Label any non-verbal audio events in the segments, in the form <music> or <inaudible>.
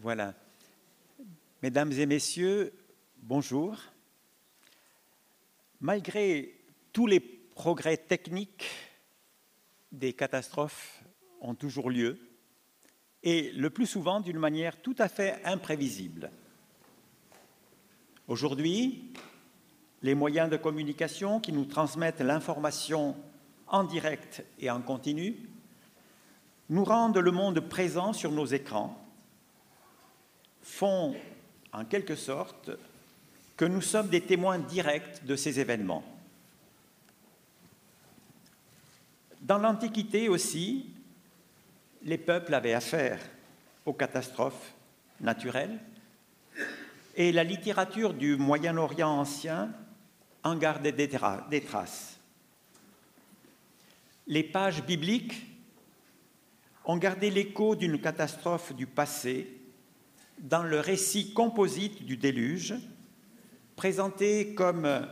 Voilà. Mesdames et messieurs, bonjour. Malgré tous les progrès techniques, des catastrophes ont toujours lieu, et le plus souvent d'une manière tout à fait imprévisible. Aujourd'hui, les moyens de communication qui nous transmettent l'information en direct et en continu nous rendent le monde présent sur nos écrans, font en quelque sorte que nous sommes des témoins directs de ces événements. Dans l'Antiquité aussi, les peuples avaient affaire aux catastrophes naturelles et la littérature du Moyen-Orient ancien en gardait des, traces. Les pages bibliques ont gardé l'écho d'une catastrophe du passé dans le récit composite du déluge, présenté comme,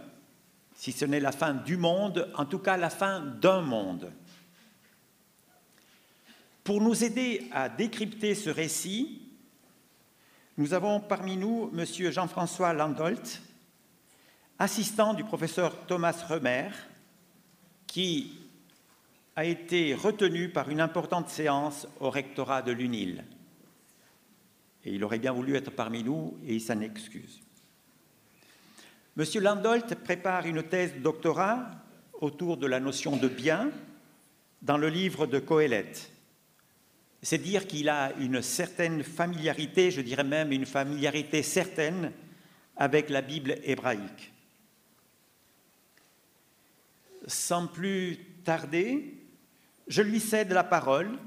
si ce n'est la fin du monde, en tout cas la fin d'un monde. Pour nous aider à décrypter ce récit, nous avons parmi nous M. Jean-François Landolt, assistant du professeur Thomas Remer, qui a été retenu par une importante séance au rectorat de l'UNIL. Et il aurait bien voulu être parmi nous et il s'en excuse. M. Landolt prépare une thèse de doctorat autour de la notion de bien dans le livre de Coëlette c'est dire qu'il a une certaine familiarité, je dirais même une familiarité certaine avec la Bible hébraïque. Sans plus tarder, je lui cède la parole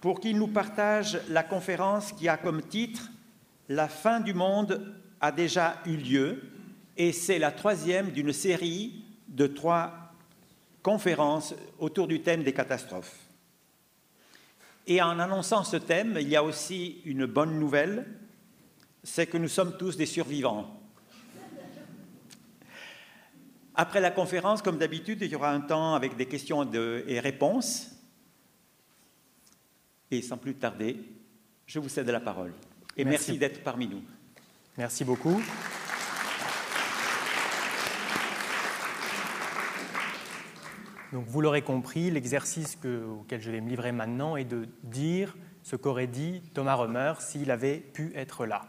pour qu'il nous partage la conférence qui a comme titre La fin du monde a déjà eu lieu et c'est la troisième d'une série de trois conférences autour du thème des catastrophes. Et en annonçant ce thème, il y a aussi une bonne nouvelle, c'est que nous sommes tous des survivants. Après la conférence, comme d'habitude, il y aura un temps avec des questions et réponses. Et sans plus tarder, je vous cède la parole. Et merci, merci d'être parmi nous. Merci beaucoup. Donc vous l'aurez compris, l'exercice auquel je vais me livrer maintenant est de dire ce qu'aurait dit Thomas Römer s'il avait pu être là.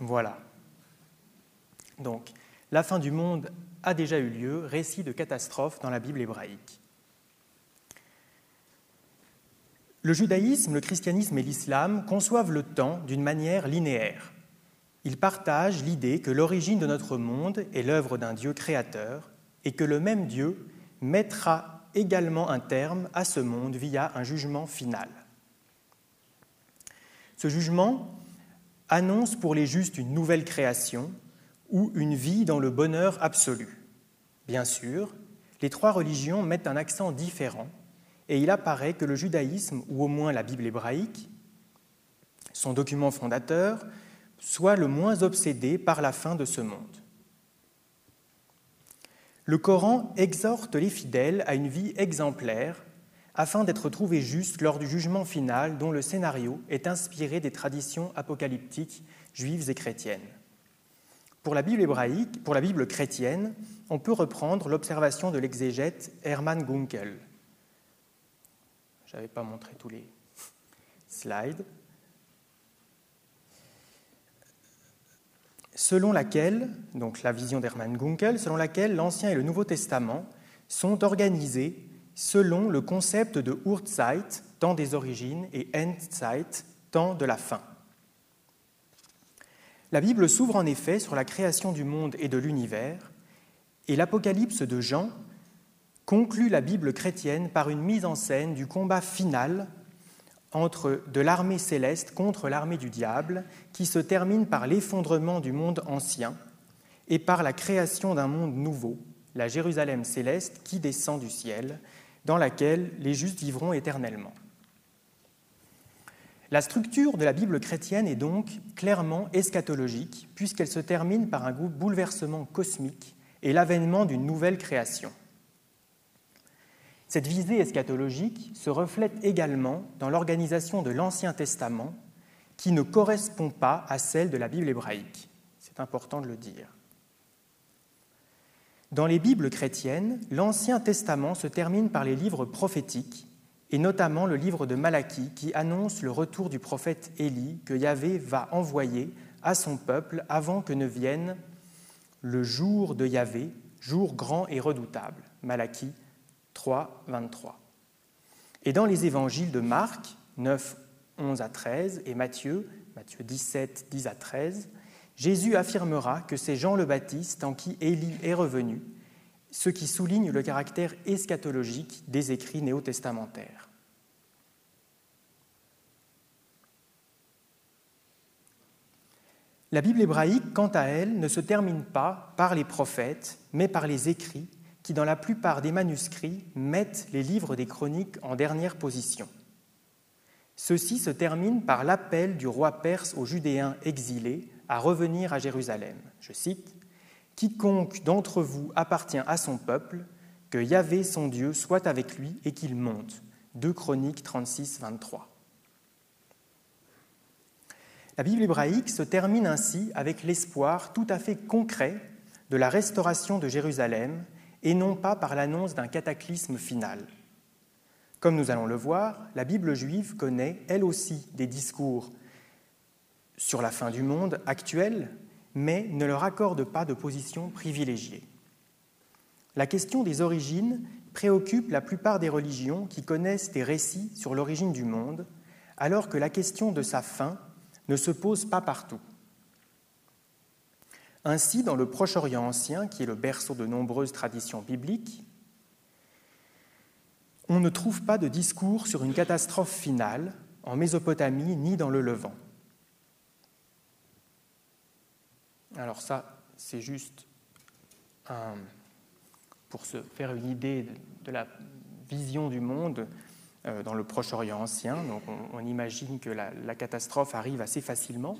Voilà. Donc, la fin du monde a déjà eu lieu, récit de catastrophe dans la Bible hébraïque. Le judaïsme, le christianisme et l'islam conçoivent le temps d'une manière linéaire. Ils partagent l'idée que l'origine de notre monde est l'œuvre d'un Dieu créateur et que le même Dieu mettra également un terme à ce monde via un jugement final. Ce jugement annonce pour les justes une nouvelle création ou une vie dans le bonheur absolu. Bien sûr, les trois religions mettent un accent différent et il apparaît que le judaïsme, ou au moins la Bible hébraïque, son document fondateur, soit le moins obsédé par la fin de ce monde. Le Coran exhorte les fidèles à une vie exemplaire afin d'être trouvés justes lors du jugement final dont le scénario est inspiré des traditions apocalyptiques juives et chrétiennes. Pour la Bible hébraïque, pour la Bible chrétienne, on peut reprendre l'observation de l'exégète Hermann Gunkel. Je n'avais pas montré tous les slides. selon laquelle, donc la vision d'Hermann Gunkel, selon laquelle l'Ancien et le Nouveau Testament sont organisés selon le concept de Urzeit, temps des origines, et Endzeit, temps de la fin. La Bible s'ouvre en effet sur la création du monde et de l'univers, et l'Apocalypse de Jean conclut la Bible chrétienne par une mise en scène du combat final entre de l'armée céleste contre l'armée du diable, qui se termine par l'effondrement du monde ancien et par la création d'un monde nouveau, la Jérusalem céleste qui descend du ciel, dans laquelle les justes vivront éternellement. La structure de la Bible chrétienne est donc clairement eschatologique, puisqu'elle se termine par un bouleversement cosmique et l'avènement d'une nouvelle création. Cette visée eschatologique se reflète également dans l'organisation de l'Ancien Testament, qui ne correspond pas à celle de la Bible hébraïque. C'est important de le dire. Dans les Bibles chrétiennes, l'Ancien Testament se termine par les livres prophétiques, et notamment le livre de Malachie qui annonce le retour du prophète Élie que Yahvé va envoyer à son peuple avant que ne vienne le jour de Yahvé, jour grand et redoutable. Malachie 3, 23. Et dans les évangiles de Marc 9, 11 à 13 et Matthieu, Matthieu 17, 10 à 13, Jésus affirmera que c'est Jean le Baptiste en qui Élie est revenu, ce qui souligne le caractère eschatologique des écrits néo-testamentaires. La Bible hébraïque, quant à elle, ne se termine pas par les prophètes, mais par les écrits qui, dans la plupart des manuscrits, mettent les livres des chroniques en dernière position. Ceci se termine par l'appel du roi perse aux Judéens exilés à revenir à Jérusalem. Je cite Quiconque d'entre vous appartient à son peuple, que Yahvé son Dieu soit avec lui et qu'il monte. 2 Chroniques 36, 23. La Bible hébraïque se termine ainsi avec l'espoir tout à fait concret de la restauration de Jérusalem et non pas par l'annonce d'un cataclysme final. Comme nous allons le voir, la Bible juive connaît elle aussi des discours sur la fin du monde actuel, mais ne leur accorde pas de position privilégiée. La question des origines préoccupe la plupart des religions qui connaissent des récits sur l'origine du monde, alors que la question de sa fin ne se pose pas partout. Ainsi, dans le Proche-Orient ancien, qui est le berceau de nombreuses traditions bibliques, on ne trouve pas de discours sur une catastrophe finale en Mésopotamie ni dans le Levant. Alors ça, c'est juste pour se faire une idée de, la vision du monde euh, dans le Proche-Orient ancien. Donc on, imagine que la, la, catastrophe arrive assez facilement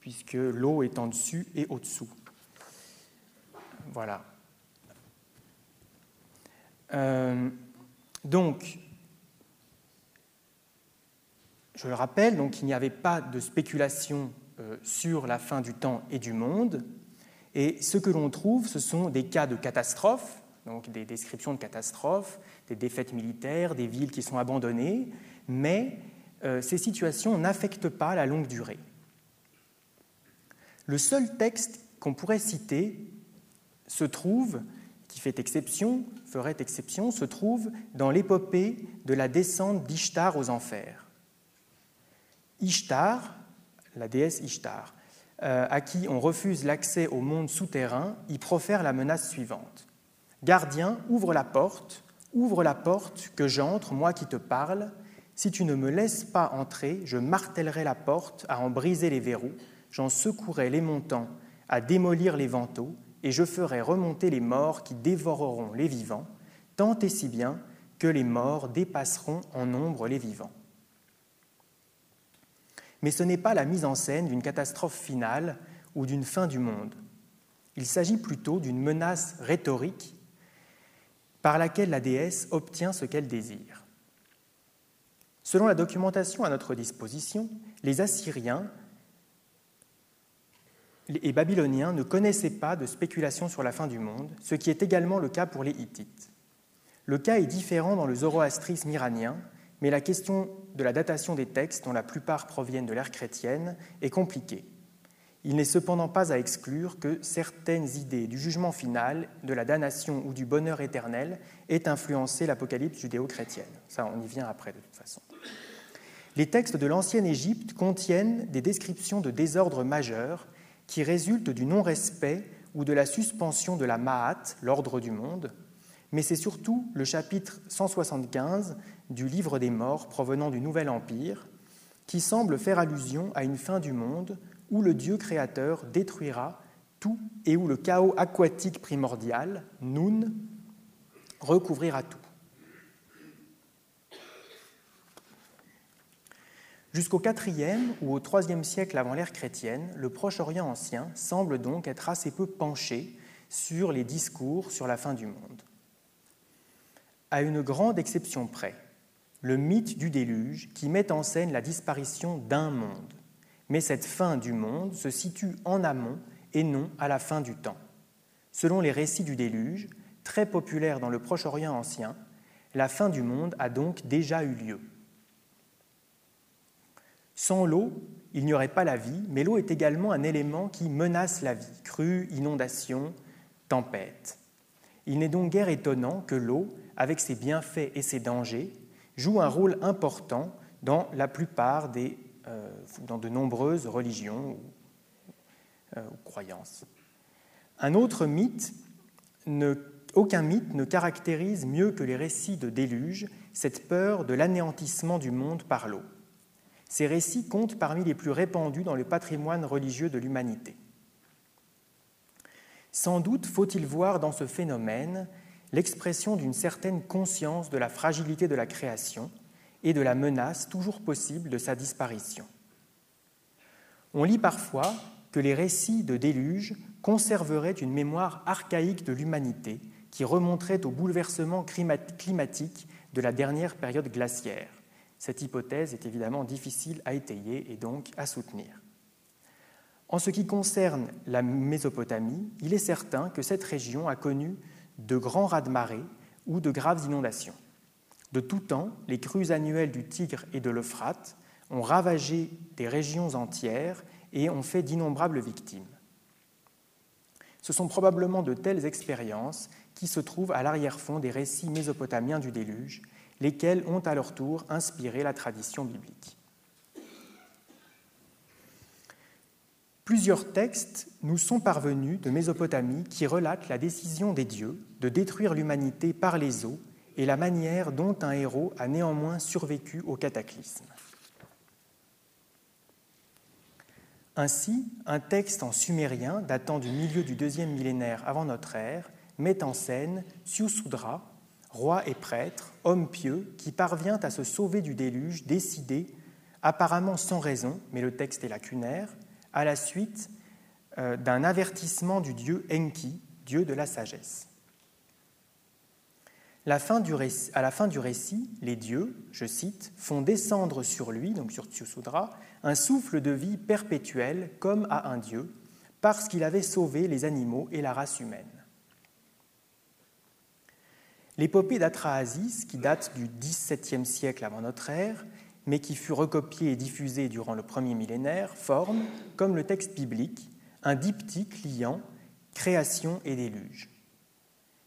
puisque l'eau est en dessus et au-dessous. Voilà. Euh, donc, je le rappelle, donc, il n'y avait pas de spéculation euh, sur la fin du temps et du monde. Et ce que l'on trouve, ce sont des cas de catastrophes, donc des descriptions de catastrophes, des défaites militaires, des villes qui sont abandonnées, mais euh, ces situations n'affectent pas la longue durée. Le seul texte qu'on pourrait citer se trouve, qui fait exception, ferait exception, se trouve dans l'épopée de la descente d'Ishtar aux enfers. Ishtar, la déesse Ishtar, euh, à qui on refuse l'accès au monde souterrain, y profère la menace suivante. Gardien, ouvre la porte, ouvre la porte, que j'entre, moi qui te parle. Si tu ne me laisses pas entrer, je martellerai la porte à en briser les verrous, j'en secouerai les montants à démolir les vantaux, et je ferai remonter les morts qui dévoreront les vivants, tant et si bien que les morts dépasseront en nombre les vivants. Mais ce n'est pas la mise en scène d'une catastrophe finale ou d'une fin du monde. Il s'agit plutôt d'une menace rhétorique par laquelle la déesse obtient ce qu'elle désire. Selon la documentation à notre disposition, les Assyriens et Babyloniens ne connaissaient pas de spéculation sur la fin du monde, ce qui est également le cas pour les Hittites. Le cas est différent dans le zoroastrisme iranien, mais la question de la datation des textes, dont la plupart proviennent de l'ère chrétienne, est compliquée. Il n'est cependant pas à exclure que certaines idées du jugement final, de la damnation ou du bonheur éternel aient influencé l'apocalypse judéo-chrétienne. Ça, on y vient après de toute façon. Les textes de l'ancienne Égypte contiennent des descriptions de désordres majeurs qui résulte du non-respect ou de la suspension de la Ma'at, l'ordre du monde, mais c'est surtout le chapitre 175 du Livre des Morts provenant du Nouvel Empire qui semble faire allusion à une fin du monde où le Dieu créateur détruira tout et où le chaos aquatique primordial, Nun, recouvrira tout. Jusqu'au IVe ou au IIIe siècle avant l'ère chrétienne, le Proche-Orient ancien semble donc être assez peu penché sur les discours sur la fin du monde. À une grande exception près, le mythe du déluge qui met en scène la disparition d'un monde, mais cette fin du monde se situe en amont et non à la fin du temps. Selon les récits du déluge, très populaires dans le Proche-Orient ancien, la fin du monde a donc déjà eu lieu. Sans l'eau, il n'y aurait pas la vie, mais l'eau est également un élément qui menace la vie, crue, inondation, tempête. Il n'est donc guère étonnant que l'eau, avec ses bienfaits et ses dangers, joue un rôle important dans la plupart des, euh, dans de nombreuses religions ou, euh, croyances. Un autre mythe, aucun mythe ne caractérise mieux que les récits de déluge cette peur de l'anéantissement du monde par l'eau. Ces récits comptent parmi les plus répandus dans le patrimoine religieux de l'humanité. Sans doute faut-il voir dans ce phénomène l'expression d'une certaine conscience de la fragilité de la création et de la menace toujours possible de sa disparition. On lit parfois que les récits de déluge conserveraient une mémoire archaïque de l'humanité qui remonterait au bouleversement climatique de la dernière période glaciaire. Cette hypothèse est évidemment difficile à étayer et donc à soutenir. En ce qui concerne la Mésopotamie, il est certain que cette région a connu de grands raz-de-marée ou de graves inondations. De tout temps, les crues annuelles du Tigre et de l'Euphrate ont ravagé des régions entières et ont fait d'innombrables victimes. Ce sont probablement de telles expériences qui se trouvent à l'arrière-fond des récits mésopotamiens du déluge lesquels ont à leur tour inspiré la tradition biblique. Plusieurs textes nous sont parvenus de Mésopotamie qui relatent la décision des dieux de détruire l'humanité par les eaux et la manière dont un héros a néanmoins survécu au cataclysme. Ainsi, un texte en sumérien datant du milieu du deuxième millénaire avant notre ère met en scène Siusudra, roi et prêtre, homme pieux, qui parvient à se sauver du déluge, décidé, apparemment sans raison, mais le texte est lacunaire, à la suite euh, d'un avertissement du dieu Enki, dieu de la sagesse. à la fin du récit, les dieux, je cite, font descendre sur lui, donc sur Tsusudra, un souffle de vie perpétuel comme à un dieu, parce qu'il avait sauvé les animaux et la race humaine. L'épopée d'Atrahasis, qui date du XVIIe siècle avant notre ère, mais qui fut recopiée et diffusée durant le premier millénaire, forme, comme le texte biblique, un diptyque liant création et déluge.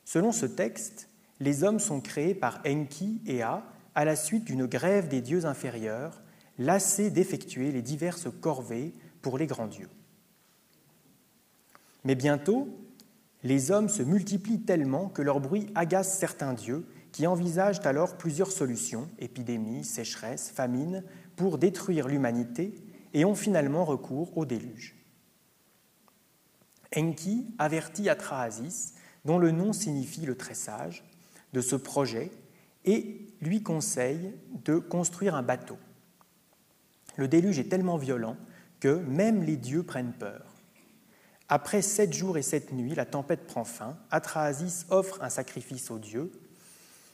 Selon ce texte, les hommes sont créés par Enki et A à la suite d'une grève des dieux inférieurs, lassés d'effectuer les diverses corvées pour les grands dieux. Mais bientôt, les hommes se multiplient tellement que leur bruit agace certains dieux qui envisagent alors plusieurs solutions, épidémies, sécheresses, famines, pour détruire l'humanité et ont finalement recours au déluge. Enki avertit Atrahasis, dont le nom signifie le tressage, de ce projet et lui conseille de construire un bateau. Le déluge est tellement violent que même les dieux prennent peur. Après sept jours et sept nuits, la tempête prend fin. Atrahasis offre un sacrifice aux dieux,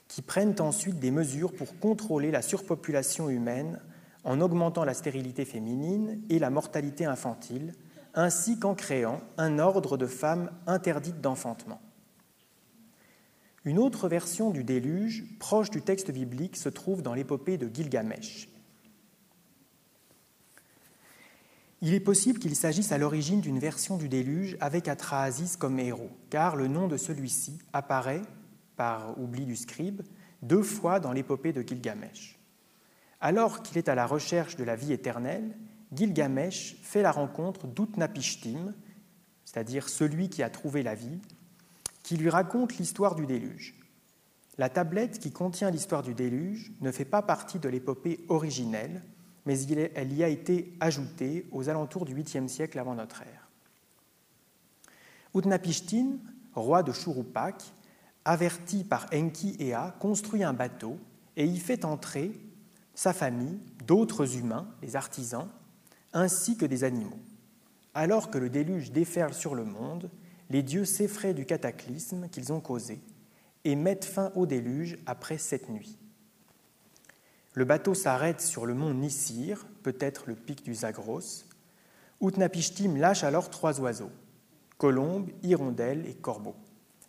qui prennent ensuite des mesures pour contrôler la surpopulation humaine en augmentant la stérilité féminine et la mortalité infantile, ainsi qu'en créant un ordre de femmes interdites d'enfantement. Une autre version du déluge, proche du texte biblique, se trouve dans l'épopée de Gilgamesh. Il est possible qu'il s'agisse à l'origine d'une version du déluge avec Atrahasis comme héros, car le nom de celui-ci apparaît, par oubli du scribe, deux fois dans l'épopée de Gilgamesh. Alors qu'il est à la recherche de la vie éternelle, Gilgamesh fait la rencontre d'Utnapishtim, c'est-à-dire celui qui a trouvé la vie, qui lui raconte l'histoire du déluge. La tablette qui contient l'histoire du déluge ne fait pas partie de l'épopée originelle, mais elle y a été ajoutée aux alentours du 8e siècle avant notre ère. Utnapishtim, roi de Churupak, averti par Enki et A, construit un bateau et y fait entrer sa famille, d'autres humains, les artisans, ainsi que des animaux. Alors que le déluge déferle sur le monde, les dieux s'effraient du cataclysme qu'ils ont causé et mettent fin au déluge après cette nuit. Le bateau s'arrête sur le mont Nissir, peut-être le pic du Zagros, Utnapishtim lâche alors trois oiseaux, colombe, hirondelle et corbeau.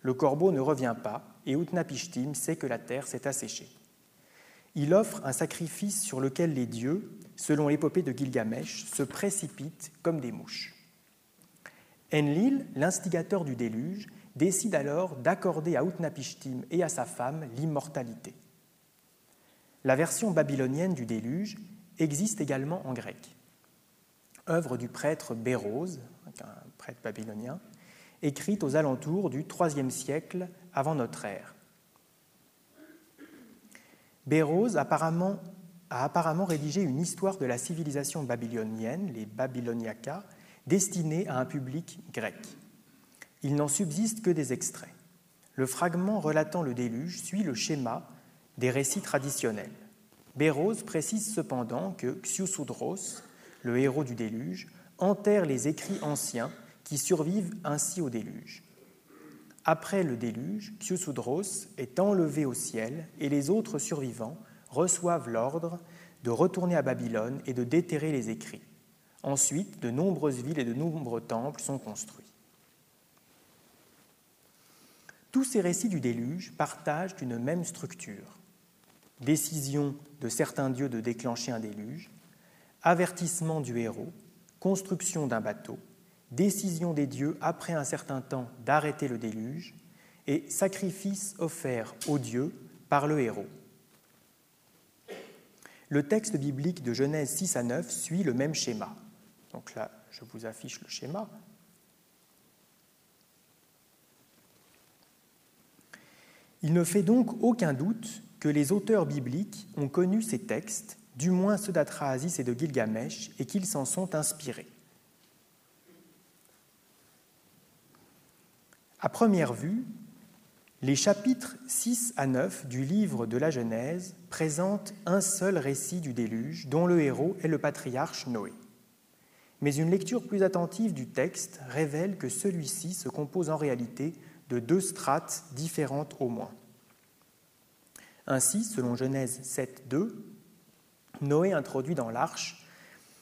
Le corbeau ne revient pas et Utnapishtim sait que la terre s'est asséchée. Il offre un sacrifice sur lequel les dieux, selon l'épopée de Gilgamesh, se précipitent comme des mouches. Enlil, l'instigateur du déluge, décide alors d'accorder à Utnapishtim et à sa femme l'immortalité. La version babylonienne du déluge existe également en grec. Œuvre du prêtre Bérose, un prêtre babylonien, écrite aux alentours du IIIe siècle avant notre ère. Bérose a apparemment rédigé une histoire de la civilisation babylonienne, les Babyloniacas, destinée à un public grec. Il n'en subsiste que des extraits. Le fragment relatant le déluge suit le schéma des récits traditionnels. Bérose précise cependant que Xiusudros, le héros du déluge, enterre les écrits anciens qui survivent ainsi au déluge. Après le déluge, Xiusudros est enlevé au ciel et les autres survivants reçoivent l'ordre de retourner à Babylone et de déterrer les écrits. Ensuite, de nombreuses villes et de nombreux temples sont construits. Tous ces récits du déluge partagent une même structure. Décision de certains dieux de déclencher un déluge, avertissement du héros, construction d'un bateau, décision des dieux après un certain temps d'arrêter le déluge, et sacrifice offert aux dieux par le héros. Le texte biblique de Genèse 6 à 9 suit le même schéma. Donc là, je vous affiche le schéma. Il ne fait donc aucun doute que les auteurs bibliques ont connu ces textes, du moins ceux d'Atrahasis et de Gilgamesh, et qu'ils s'en sont inspirés. À première vue, les chapitres 6 à 9 du livre de la Genèse présentent un seul récit du déluge dont le héros est le patriarche Noé. Mais une lecture plus attentive du texte révèle que celui-ci se compose en réalité de deux strates différentes au moins. Ainsi, selon Genèse 7.2, Noé introduit dans l'arche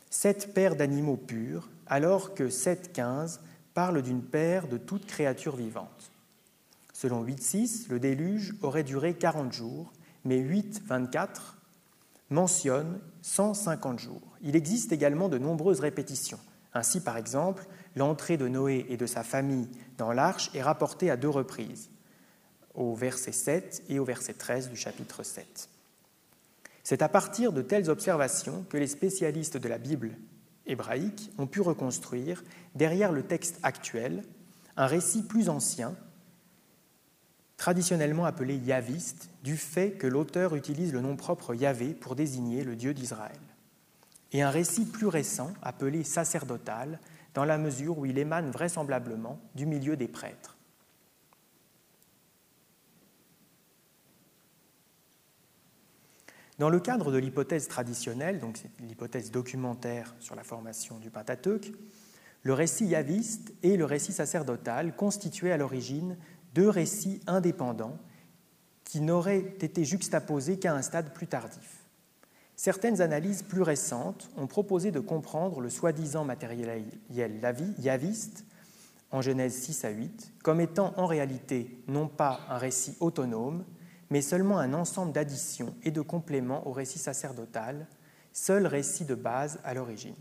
sept paires d'animaux purs, alors que 7.15 parle d'une paire de toutes créatures vivantes. Selon 8.6, le déluge aurait duré 40 jours, mais 8.24 mentionne 150 jours. Il existe également de nombreuses répétitions. Ainsi, par exemple, l'entrée de Noé et de sa famille dans l'arche est rapportée à deux reprises, au verset 7 et au verset 13 du chapitre 7. C'est à partir de telles observations que les spécialistes de la Bible hébraïque ont pu reconstruire, derrière le texte actuel, un récit plus ancien, traditionnellement appelé yaviste, du fait que l'auteur utilise le nom propre Yahvé pour désigner le Dieu d'Israël, et un récit plus récent appelé sacerdotal, dans la mesure où il émane vraisemblablement du milieu des prêtres. Dans le cadre de l'hypothèse traditionnelle, donc l'hypothèse documentaire sur la formation du Pentateuque, le récit yaviste et le récit sacerdotal constituaient à l'origine deux récits indépendants qui n'auraient été juxtaposés qu'à un stade plus tardif. Certaines analyses plus récentes ont proposé de comprendre le soi-disant matériel yaviste en Genèse 6 à 8 comme étant en réalité non pas un récit autonome, mais seulement un ensemble d'additions et de compléments au récit sacerdotal, seul récit de base à l'origine.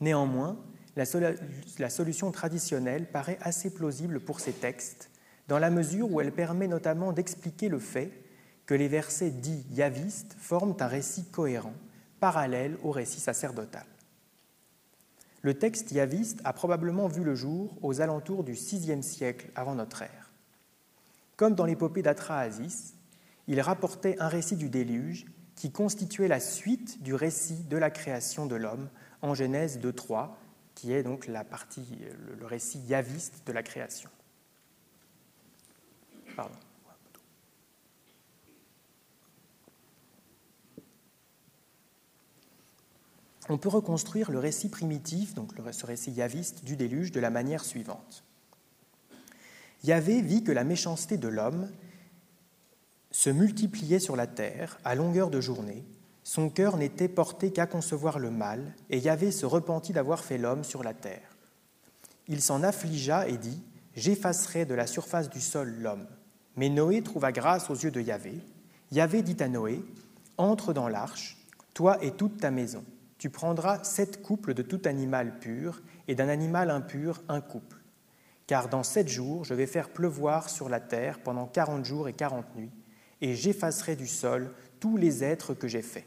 Néanmoins, la, solution traditionnelle paraît assez plausible pour ces textes, dans la mesure où elle permet notamment d'expliquer le fait que les versets dits yavistes forment un récit cohérent, parallèle au récit sacerdotal. Le texte yaviste a probablement vu le jour aux alentours du VIe siècle avant notre ère. Comme dans l'épopée d'Atrahasis, il rapportait un récit du déluge qui constituait la suite du récit de la création de l'homme en Genèse 2.3, qui est donc la partie, le récit yaviste de la création. On peut reconstruire le récit primitif, donc ce récit yaviste du déluge, de la manière suivante. Yahvé vit que la méchanceté de l'homme se multipliait sur la terre à longueur de journée, son cœur n'était porté qu'à concevoir le mal, et Yahvé se repentit d'avoir fait l'homme sur la terre. Il s'en affligea et dit J'effacerai de la surface du sol l'homme. Mais Noé trouva grâce aux yeux de Yahvé. Yahvé dit à Noé Entre dans l'arche, toi et toute ta maison. Tu prendras sept couples de tout animal pur, et d'un animal impur un couple. Car dans sept jours, je vais faire pleuvoir sur la terre pendant quarante jours et quarante nuits, et j'effacerai du sol tous les êtres que j'ai faits.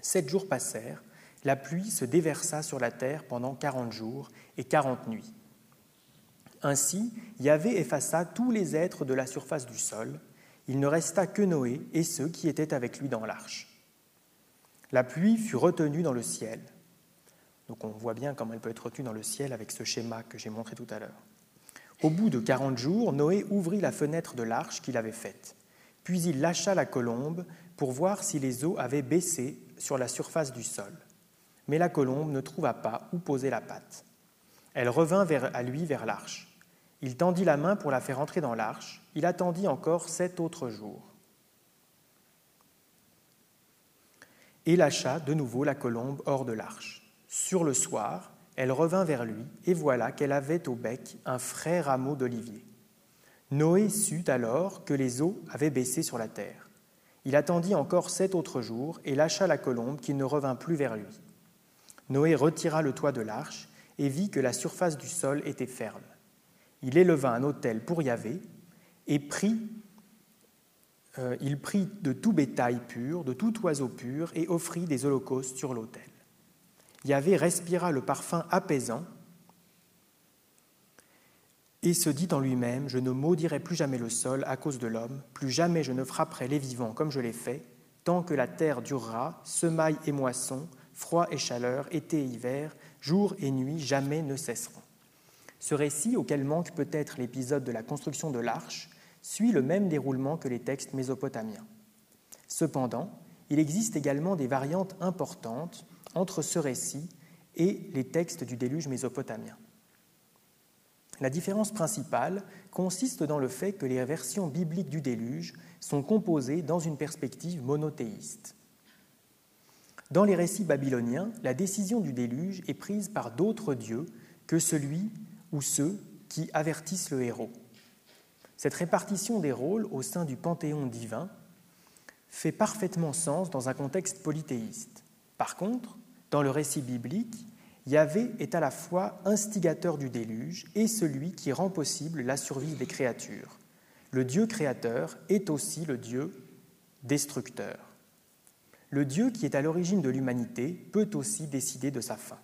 Sept jours passèrent, la pluie se déversa sur la terre pendant quarante jours et quarante nuits. Ainsi, Yahvé effaça tous les êtres de la surface du sol. Il ne resta que Noé et ceux qui étaient avec lui dans l'arche. La pluie fut retenue dans le ciel. Donc on voit bien comment elle peut être retenue dans le ciel avec ce schéma que j'ai montré tout à l'heure. Au bout de quarante jours, Noé ouvrit la fenêtre de l'arche qu'il avait faite. Puis il lâcha la colombe pour voir si les eaux avaient baissé sur la surface du sol. Mais la colombe ne trouva pas où poser la patte. Elle revint à lui vers l'arche. Il tendit la main pour la faire entrer dans l'arche. Il attendit encore sept autres jours. Et lâcha de nouveau la colombe hors de l'arche. Sur le soir, elle revint vers lui, et voilà qu'elle avait au bec un frais rameau d'olivier. Noé sut alors que les eaux avaient baissé sur la terre. Il attendit encore sept autres jours et lâcha la colombe qui ne revint plus vers lui. Noé retira le toit de l'arche et vit que la surface du sol était ferme. Il éleva un autel pour Yahvé et prit, euh, il prit de tout bétail pur, de tout oiseau pur et offrit des holocaustes sur l'autel. Yahvé respira le parfum apaisant et se dit en lui-même, je ne maudirai plus jamais le sol à cause de l'homme, plus jamais je ne frapperai les vivants comme je l'ai fait, tant que la terre durera, semaille et moisson, froid et chaleur, été et hiver, jour et nuit jamais ne cesseront. Ce récit, auquel manque peut-être l'épisode de la construction de l'arche, suit le même déroulement que les textes mésopotamiens. Cependant, il existe également des variantes importantes entre ce récit et les textes du déluge mésopotamien. La différence principale consiste dans le fait que les versions bibliques du déluge sont composées dans une perspective monothéiste. Dans les récits babyloniens, la décision du déluge est prise par d'autres dieux que celui ou ceux qui avertissent le héros. Cette répartition des rôles au sein du panthéon divin fait parfaitement sens dans un contexte polythéiste. Par contre, dans le récit biblique, Yahvé est à la fois instigateur du déluge et celui qui rend possible la survie des créatures. Le Dieu créateur est aussi le Dieu destructeur. Le Dieu qui est à l'origine de l'humanité peut aussi décider de sa fin.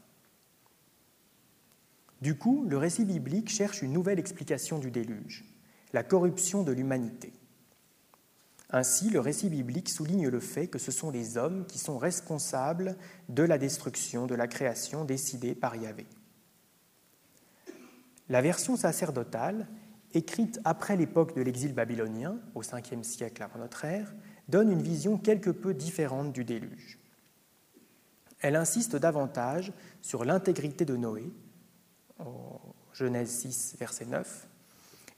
Du coup, le récit biblique cherche une nouvelle explication du déluge, la corruption de l'humanité. Ainsi, le récit biblique souligne le fait que ce sont les hommes qui sont responsables de la destruction de la création décidée par Yahvé. La version sacerdotale, écrite après l'époque de l'exil babylonien, au 5e siècle avant notre ère, donne une vision quelque peu différente du déluge. Elle insiste davantage sur l'intégrité de Noé, en Genèse 6, verset 9,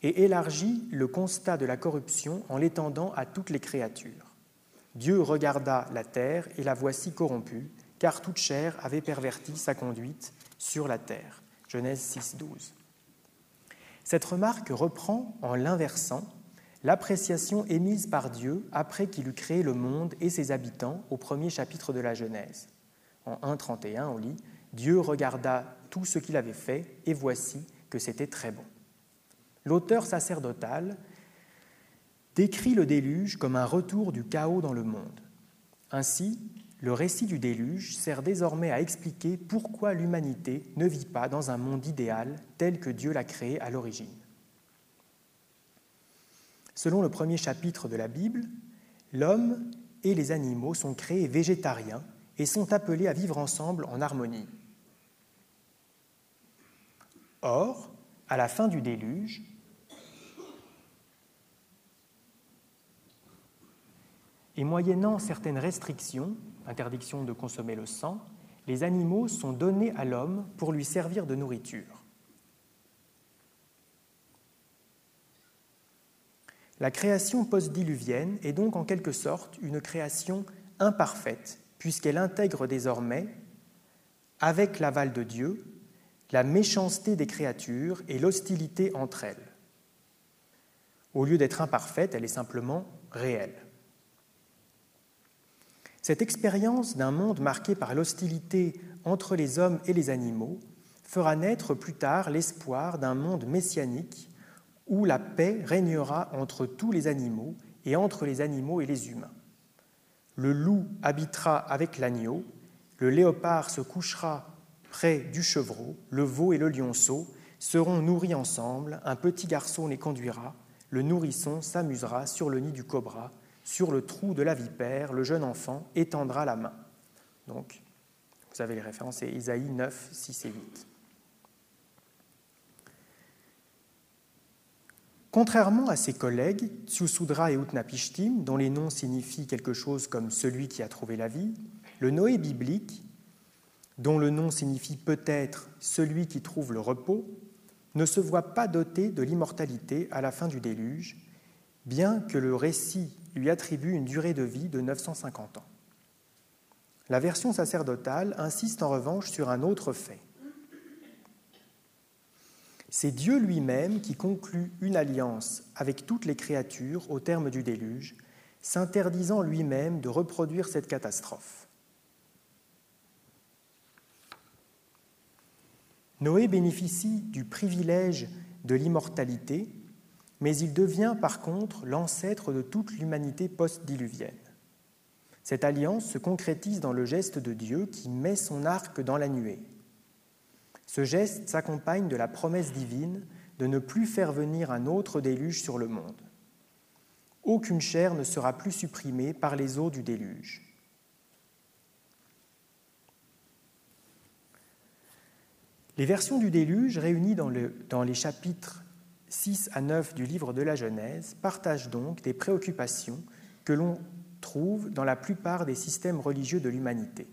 et élargit le constat de la corruption en l'étendant à toutes les créatures. Dieu regarda la terre et la voici corrompue, car toute chair avait perverti sa conduite sur la terre. Genèse 6, 12. Cette remarque reprend, en l'inversant, l'appréciation émise par Dieu après qu'il eut créé le monde et ses habitants au premier chapitre de la Genèse. En 1.31, on lit Dieu regarda tout ce qu'il avait fait, et voici que c'était très bon l'auteur sacerdotal décrit le déluge comme un retour du chaos dans le monde. Ainsi, le récit du déluge sert désormais à expliquer pourquoi l'humanité ne vit pas dans un monde idéal tel que Dieu l'a créé à l'origine. Selon le premier chapitre de la Bible, l'homme et les animaux sont créés végétariens et sont appelés à vivre ensemble en harmonie. Or, à la fin du déluge, Et moyennant certaines restrictions, interdiction de consommer le sang, les animaux sont donnés à l'homme pour lui servir de nourriture. La création post-diluvienne est donc en quelque sorte une création imparfaite, puisqu'elle intègre désormais, avec l'aval de Dieu, la méchanceté des créatures et l'hostilité entre elles. Au lieu d'être imparfaite, elle est simplement réelle. Cette expérience d'un monde marqué par l'hostilité entre les hommes et les animaux fera naître plus tard l'espoir d'un monde messianique où la paix régnera entre tous les animaux et entre les animaux et les humains. Le loup habitera avec l'agneau, le léopard se couchera près du chevreau, le veau et le lionceau seront nourris ensemble, un petit garçon les conduira, le nourrisson s'amusera sur le nid du cobra, sur le trou de la vipère, le jeune enfant étendra la main. Donc, vous avez les références, c'est Isaïe 9, 6 et 8. Contrairement à ses collègues, Tsusudra et Utnapishtim, dont les noms signifient quelque chose comme celui qui a trouvé la vie, le Noé biblique, dont le nom signifie peut-être celui qui trouve le repos, ne se voit pas doté de l'immortalité à la fin du déluge, bien que le récit lui attribue une durée de vie de 950 ans. La version sacerdotale insiste en revanche sur un autre fait. C'est Dieu lui-même qui conclut une alliance avec toutes les créatures au terme du déluge, s'interdisant lui-même de reproduire cette catastrophe. Noé bénéficie du privilège de l'immortalité, mais il devient par contre l'ancêtre de toute l'humanité post-diluvienne. Cette alliance se concrétise dans le geste de Dieu qui met son arc dans la nuée. Ce geste s'accompagne de la promesse divine de ne plus faire venir un autre déluge sur le monde. Aucune chair ne sera plus supprimée par les eaux du déluge. Les versions du déluge réunies dans, dans, les chapitres 6 à 9 du livre de la Genèse partagent donc des préoccupations que l'on trouve dans la plupart des systèmes religieux de l'humanité.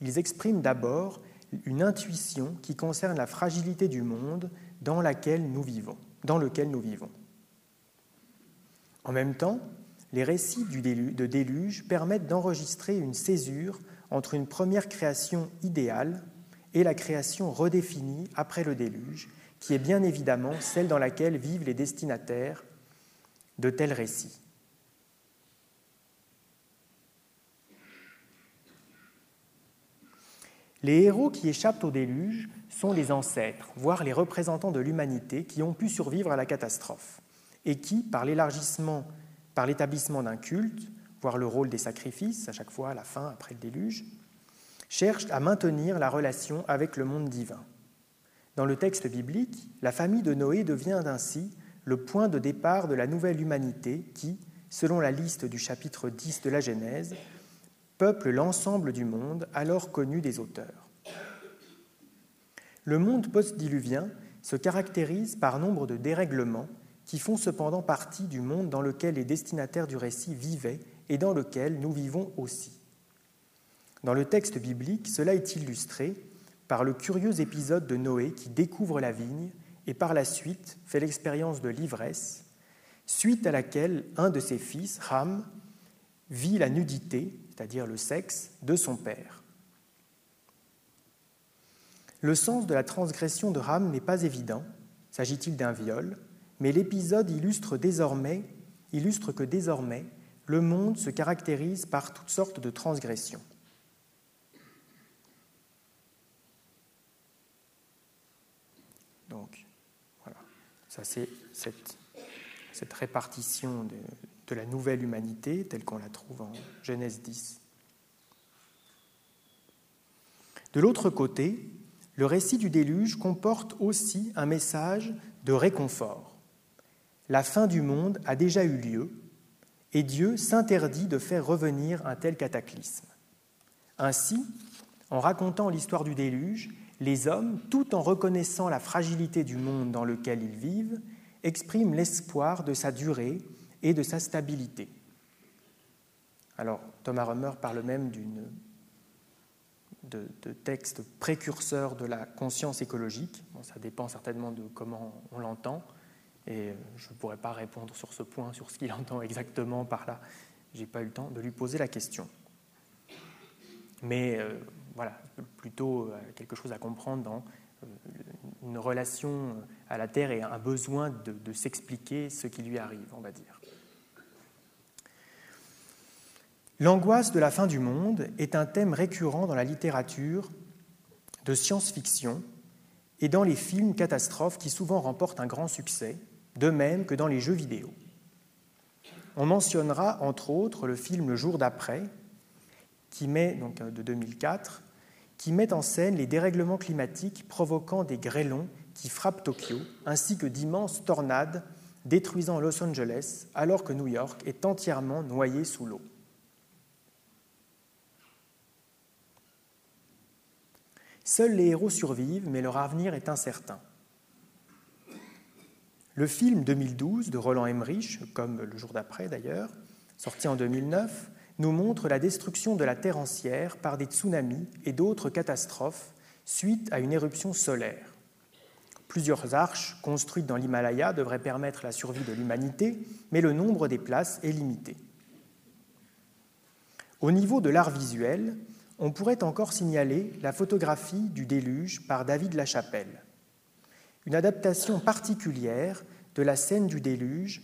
Ils expriment d'abord une intuition qui concerne la fragilité du monde dans, laquelle nous vivons, dans lequel nous vivons. En même temps, les récits de déluge permettent d'enregistrer une césure entre une première création idéale et la création redéfinie après le déluge, qui est bien évidemment celle dans laquelle vivent les destinataires de tels récits. Les héros qui échappent au déluge sont les ancêtres, voire les représentants de l'humanité qui ont pu survivre à la catastrophe et qui, par l'élargissement, par l'établissement d'un culte, voire le rôle des sacrifices à chaque fois à la fin, après le déluge, cherchent à maintenir la relation avec le monde divin. Dans le texte biblique, la famille de Noé devient ainsi le point de départ de la nouvelle humanité qui, selon la liste du chapitre 10 de la Genèse, peuple l'ensemble du monde alors connu des auteurs. Le monde post-diluvien se caractérise par nombre de dérèglements qui font cependant partie du monde dans lequel les destinataires du récit vivaient et dans lequel nous vivons aussi. Dans le texte biblique, cela est illustré par le curieux épisode de Noé qui découvre la vigne et par la suite fait l'expérience de l'ivresse, suite à laquelle un de ses fils, Ham, vit la nudité c'est-à-dire le sexe, de son père. Le sens de la transgression de Ram n'est pas évident. S'agit-il d'un viol Mais l'épisode illustre désormais, illustre que désormais, le monde se caractérise par toutes sortes de transgressions. Donc, voilà. Ça, c'est cette, répartition de, de la nouvelle humanité telle qu'on la trouve en Genèse 10. De l'autre côté, le récit du déluge comporte aussi un message de réconfort. La fin du monde a déjà eu lieu et Dieu s'interdit de faire revenir un tel cataclysme. Ainsi, en racontant l'histoire du déluge, les hommes, tout en reconnaissant la fragilité du monde dans lequel ils vivent, expriment l'espoir de sa durée et de sa stabilité. Alors, Thomas Römer parle même d'une, de, de texte précurseur de la conscience écologique. Ça dépend certainement de comment on l'entend, et je ne pourrais pas répondre sur ce point, sur ce qu'il <laughs> entend exactement par là. Je n'ai pas eu le temps de lui poser la question. mais voilà, plutôt quelque chose à comprendre dans une relation à la Terre et un besoin de s'expliquer ce qui lui arrive, on va dire. L'angoisse de la fin du monde est un thème récurrent dans la littérature de science-fiction et dans les films catastrophes qui souvent remportent un grand succès, de même que dans les jeux vidéo. On mentionnera entre autres le film Le jour d'après, qui met, donc euh, de 2004, qui met en scène les dérèglements climatiques provoquant des grêlons qui frappent Tokyo, ainsi que d'immenses tornades détruisant Los Angeles, alors que New York est entièrement noyé sous l'eau. Seuls les héros survivent, mais leur avenir est incertain. Le film 2012 de Roland Emmerich, comme le jour d'après d'ailleurs, sorti en 2009, nous montre la destruction de la Terre entière par des tsunamis et d'autres catastrophes suite à une éruption solaire. Plusieurs arches construites dans l'Himalaya devraient permettre la survie de l'humanité, mais le nombre des places est limité. Au niveau de l'art visuel, on pourrait encore signaler la photographie du déluge par David Lachapelle, une adaptation particulière de la scène du déluge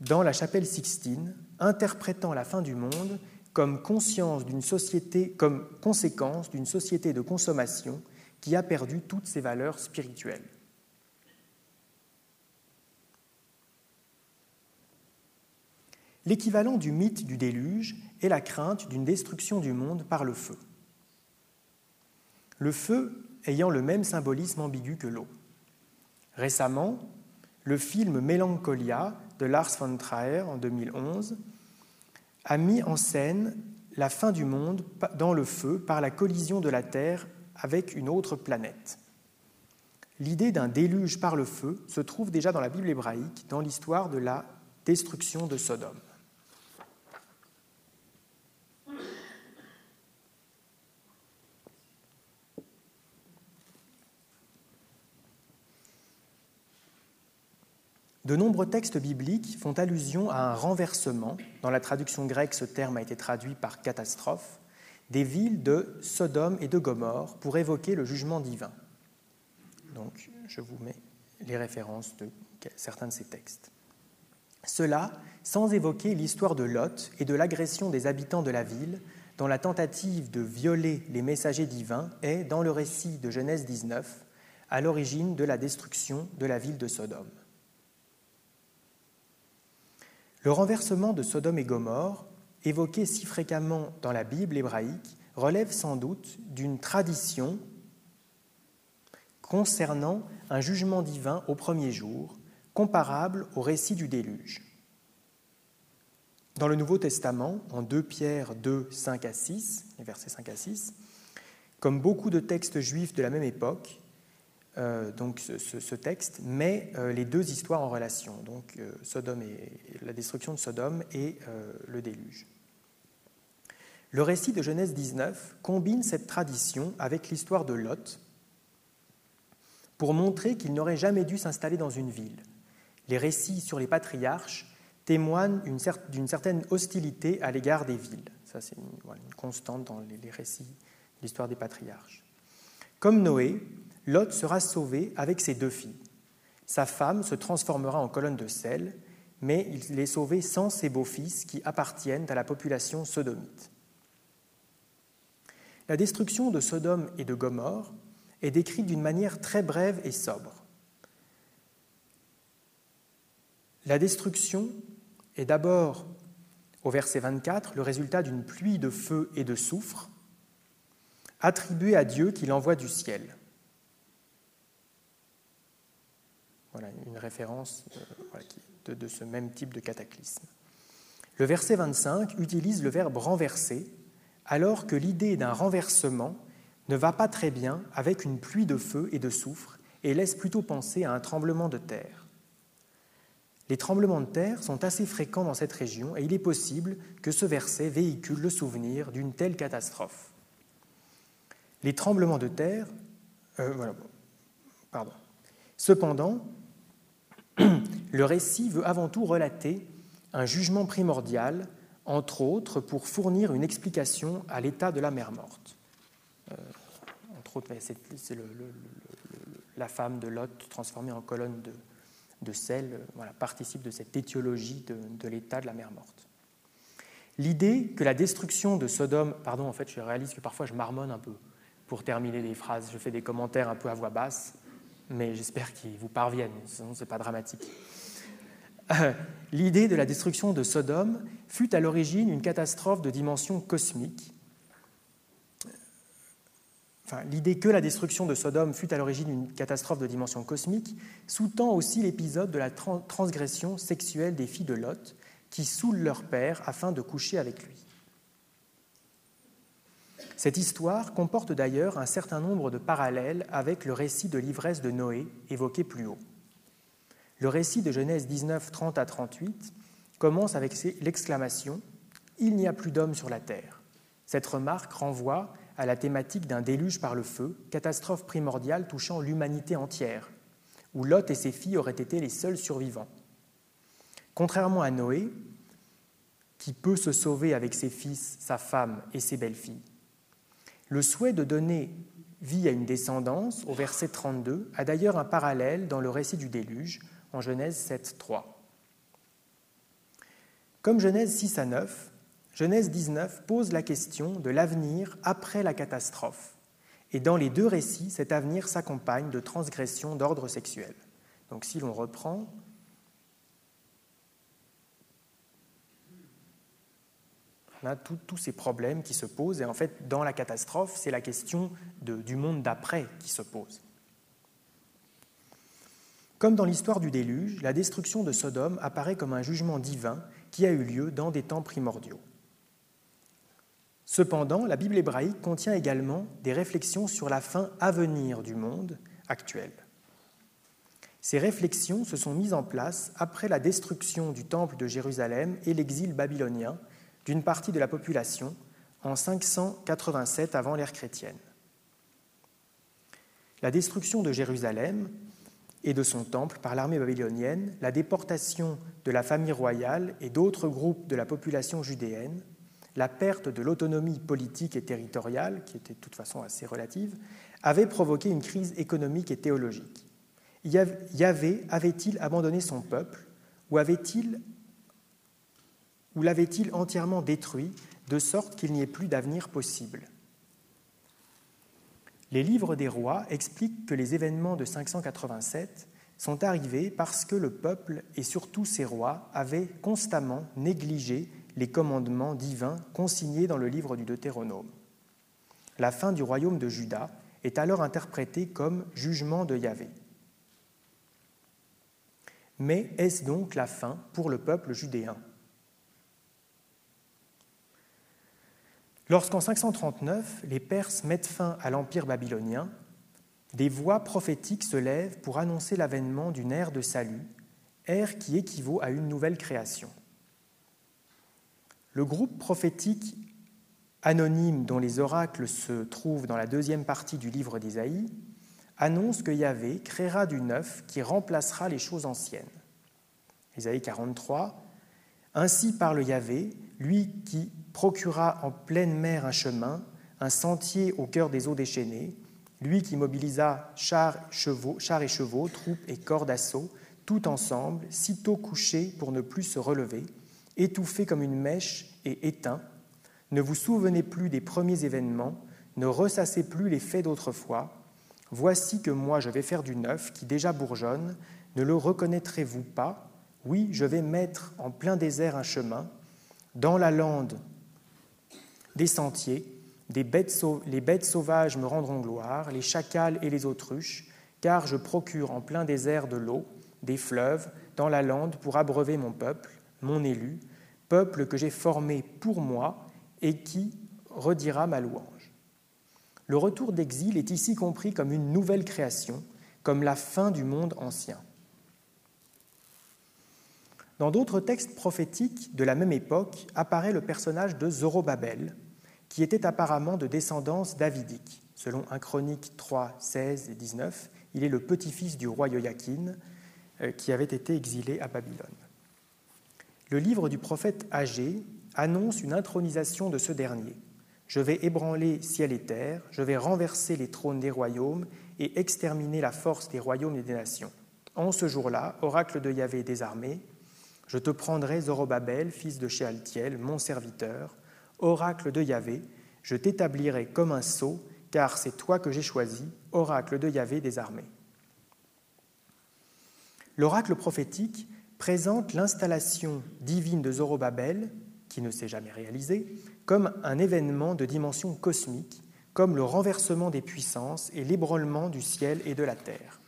dans la chapelle Sixtine, interprétant la fin du monde comme, conséquence d'une société de consommation qui a perdu toutes ses valeurs spirituelles. L'équivalent du mythe du déluge est la crainte d'une destruction du monde par le feu. Le feu ayant le même symbolisme ambigu que l'eau. Récemment, le film Mélancolia de Lars von Trier en 2011 a mis en scène la fin du monde dans le feu par la collision de la Terre avec une autre planète. L'idée d'un déluge par le feu se trouve déjà dans la Bible hébraïque, dans l'histoire de la destruction de Sodome. De nombreux textes bibliques font allusion à un renversement, dans la traduction grecque ce terme a été traduit par catastrophe, des villes de Sodome et de Gomorre pour évoquer le jugement divin. Donc je vous mets les références de certains de ces textes. Cela sans évoquer l'histoire de Lot et de l'agression des habitants de la ville, dont la tentative de violer les messagers divins est, dans le récit de Genèse 19, à l'origine de la destruction de la ville de Sodome. Le renversement de Sodome et Gomorre, évoqué si fréquemment dans la Bible hébraïque, relève sans doute d'une tradition concernant un jugement divin au premier jour, comparable au récit du déluge. Dans le Nouveau Testament, en 2 Pierre 2, 5 à 6, les versets 5 à 6, comme beaucoup de textes juifs de la même époque, euh, donc ce, texte met euh, les deux histoires en relation, donc euh, Sodome et, la destruction de Sodome et le déluge. Le récit de Genèse 19 combine cette tradition avec l'histoire de Lot pour montrer qu'il n'aurait jamais dû s'installer dans une ville. Les récits sur les patriarches témoignent d'une certaine hostilité à l'égard des villes. Ça, c'est une, constante dans les, les récits de l'histoire des patriarches. Comme Noé, Lot sera sauvé avec ses deux filles. Sa femme se transformera en colonne de sel, mais il est sauvé sans ses beaux-fils qui appartiennent à la population sodomite. La destruction de Sodome et de Gomorre est décrite d'une manière très brève et sobre. La destruction est d'abord, au verset 24, le résultat d'une pluie de feu et de soufre attribuée à Dieu qui l'envoie du ciel. Voilà une référence euh, de, ce même type de cataclysme. Le verset 25 utilise le verbe renverser, alors que l'idée d'un renversement ne va pas très bien avec une pluie de feu et de soufre et laisse plutôt penser à un tremblement de terre. Les tremblements de terre sont assez fréquents dans cette région et il est possible que ce verset véhicule le souvenir d'une telle catastrophe. Les tremblements de terre, euh, voilà, pardon. Cependant, <clears throat> le récit veut avant tout relater un jugement primordial entre autres pour fournir une explication à l'état de la mer morte. Euh, entre autres, c'est la femme de Lot transformée en colonne de, sel, voilà, participe de cette étiologie de, de l'état de la mer morte. L'idée que la destruction de Sodome, pardon, en fait, je réalise que parfois je marmonne un peu pour terminer des phrases, je fais des commentaires un peu à voix basse, mais j'espère qu'ils vous parviennent, sinon ce n'est pas dramatique. Euh, l'idée de la destruction de Sodome fut à l'origine une catastrophe de dimension cosmique. Enfin, l'idée que la destruction de Sodome fut à l'origine une catastrophe de dimension cosmique sous-tend aussi l'épisode de la transgression sexuelle des filles de Lot, qui saoulent leur père afin de coucher avec lui. Cette histoire comporte d'ailleurs un certain nombre de parallèles avec le récit de l'ivresse de Noé évoqué plus haut. Le récit de Genèse 19, 30 à 38 commence avec l'exclamation Il n'y a plus d'hommes sur la terre. Cette remarque renvoie à la thématique d'un déluge par le feu, catastrophe primordiale touchant l'humanité entière, où Lot et ses filles auraient été les seuls survivants. Contrairement à Noé, qui peut se sauver avec ses fils, sa femme et ses belles-filles, le souhait de donner vie à une descendance, au verset 32, a d'ailleurs un parallèle dans le récit du déluge, en Genèse 7, 3. Comme Genèse 6 à 9, Genèse 19 pose la question de l'avenir après la catastrophe. Et dans les deux récits, cet avenir s'accompagne de transgressions d'ordre sexuel. Donc si l'on reprend, on a tous ces problèmes qui se posent. Et en fait, dans la catastrophe, c'est la question du monde d'après qui se pose. Comme dans l'histoire du déluge, la destruction de Sodome apparaît comme un jugement divin qui a eu lieu dans des temps primordiaux. Cependant, la Bible hébraïque contient également des réflexions sur la fin à venir du monde actuel. Ces réflexions se sont mises en place après la destruction du Temple de Jérusalem et l'exil babylonien d'une partie de la population en 587 avant l'ère chrétienne. La destruction de Jérusalem et de son temple par l'armée babylonienne, la déportation de la famille royale et d'autres groupes de la population judéenne, la perte de l'autonomie politique et territoriale, qui était de toute façon assez relative, avaient provoqué une crise économique et théologique. Yahvé avait-il abandonné son peuple ou avait-il ou l'avait-il entièrement détruit de sorte qu'il n'y ait plus d'avenir possible Les livres des rois expliquent que les événements de 587 sont arrivés parce que le peuple et surtout ses rois avaient constamment négligé les commandements divins consignés dans le livre du Deutéronome. La fin du royaume de Juda est alors interprétée comme jugement de Yahvé. Mais est-ce donc la fin pour le peuple judéen? Lorsqu'en 539, les Perses mettent fin à l'empire babylonien, des voix prophétiques se lèvent pour annoncer l'avènement d'une ère de salut, ère qui équivaut à une nouvelle création. Le groupe prophétique anonyme dont les oracles se trouvent dans la deuxième partie du livre d'Ésaïe annonce que Yahvé créera du neuf qui remplacera les choses anciennes. Ésaïe 43 Ainsi parle Yahvé, lui qui procura en pleine mer un chemin, un sentier au cœur des eaux déchaînées, lui qui mobilisa chars, et chevaux, troupes et corps d'assaut, tout ensemble, sitôt couchés pour ne plus se relever, étouffés comme une mèche et éteints, ne vous souvenez plus des premiers événements, ne ressassez plus les faits d'autrefois. Voici que moi je vais faire du neuf qui déjà bourgeonne, ne le reconnaîtrez-vous pas? Oui, je vais mettre en plein désert un chemin, dans la lande des sentiers, les bêtes sauvages me rendront gloire, les chacals et les autruches, car je procure en plein désert de l'eau, des fleuves, dans la lande pour abreuver mon peuple, mon élu, peuple que j'ai formé pour moi et qui redira ma louange. Le retour d'exil est ici compris comme une nouvelle création, comme la fin du monde ancien. Dans d'autres textes prophétiques de la même époque apparaît le personnage de Zorobabel, qui était apparemment de descendance davidique. Selon 1 Chronique 3, 16 et 19, il est le petit-fils du roi Joachim euh, qui avait été exilé à Babylone. Le livre du prophète Agé annonce une intronisation de ce dernier. Je vais ébranler ciel et terre, je vais renverser les trônes des royaumes et exterminer la force des royaumes et des nations. En ce jour-là, oracle de Yahvé des armées, je te prendrai Zorobabel, fils de Shealtiel, mon serviteur, oracle de Yahvé, je t'établirai comme un sceau, car c'est toi que j'ai choisi, oracle de Yahvé des armées. L'oracle prophétique présente l'installation divine de Zorobabel, qui ne s'est jamais réalisée, comme un événement de dimension cosmique, comme le renversement des puissances et l'ébranlement du ciel et de la terre.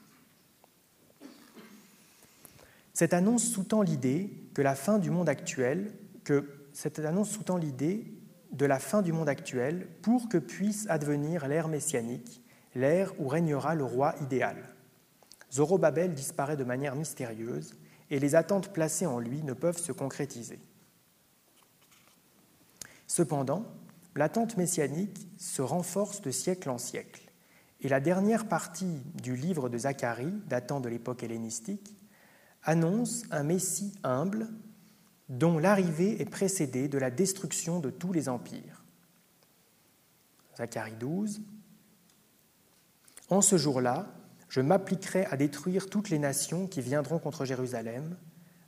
Cette annonce sous-tend l'idée que la fin du monde actuel, que cette annonce sous-tend l'idée de la fin du monde actuel pour que puisse advenir l'ère messianique, l'ère où régnera le roi idéal. Zorobabel disparaît de manière mystérieuse et les attentes placées en lui ne peuvent se concrétiser. Cependant, l'attente messianique se renforce de siècle en siècle, et la dernière partie du livre de Zacharie, datant de l'époque hellénistique, annonce un Messie humble dont l'arrivée est précédée de la destruction de tous les empires. Zacharie 12. En ce jour-là, je m'appliquerai à détruire toutes les nations qui viendront contre Jérusalem.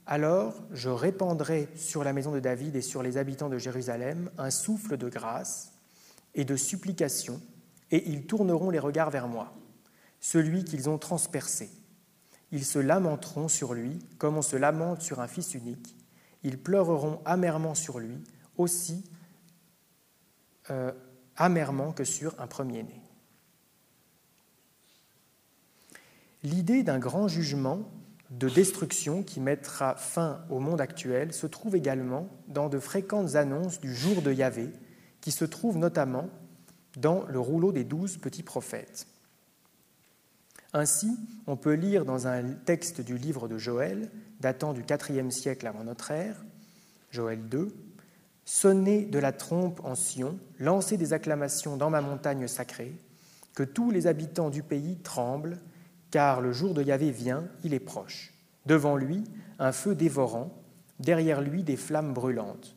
Alors je répandrai sur la maison de David et sur les habitants de Jérusalem un souffle de grâce et de supplication, et ils tourneront les regards vers moi, celui qu'ils ont transpercé. Ils se lamenteront sur lui comme on se lamente sur un fils unique. Ils pleureront amèrement sur lui, aussi euh, amèrement que sur un premier-né. L'idée d'un grand jugement de destruction qui mettra fin au monde actuel se trouve également dans de fréquentes annonces du jour de Yahvé, qui se trouvent notamment dans le rouleau des douze petits prophètes. Ainsi, on peut lire dans un texte du livre de Joël, datant du IVe siècle avant notre ère, Joël 2, Sonnez de la trompe en Sion, lancez des acclamations dans ma montagne sacrée, que tous les habitants du pays tremblent car le jour de Yahvé vient, il est proche. Devant lui, un feu dévorant, derrière lui des flammes brûlantes.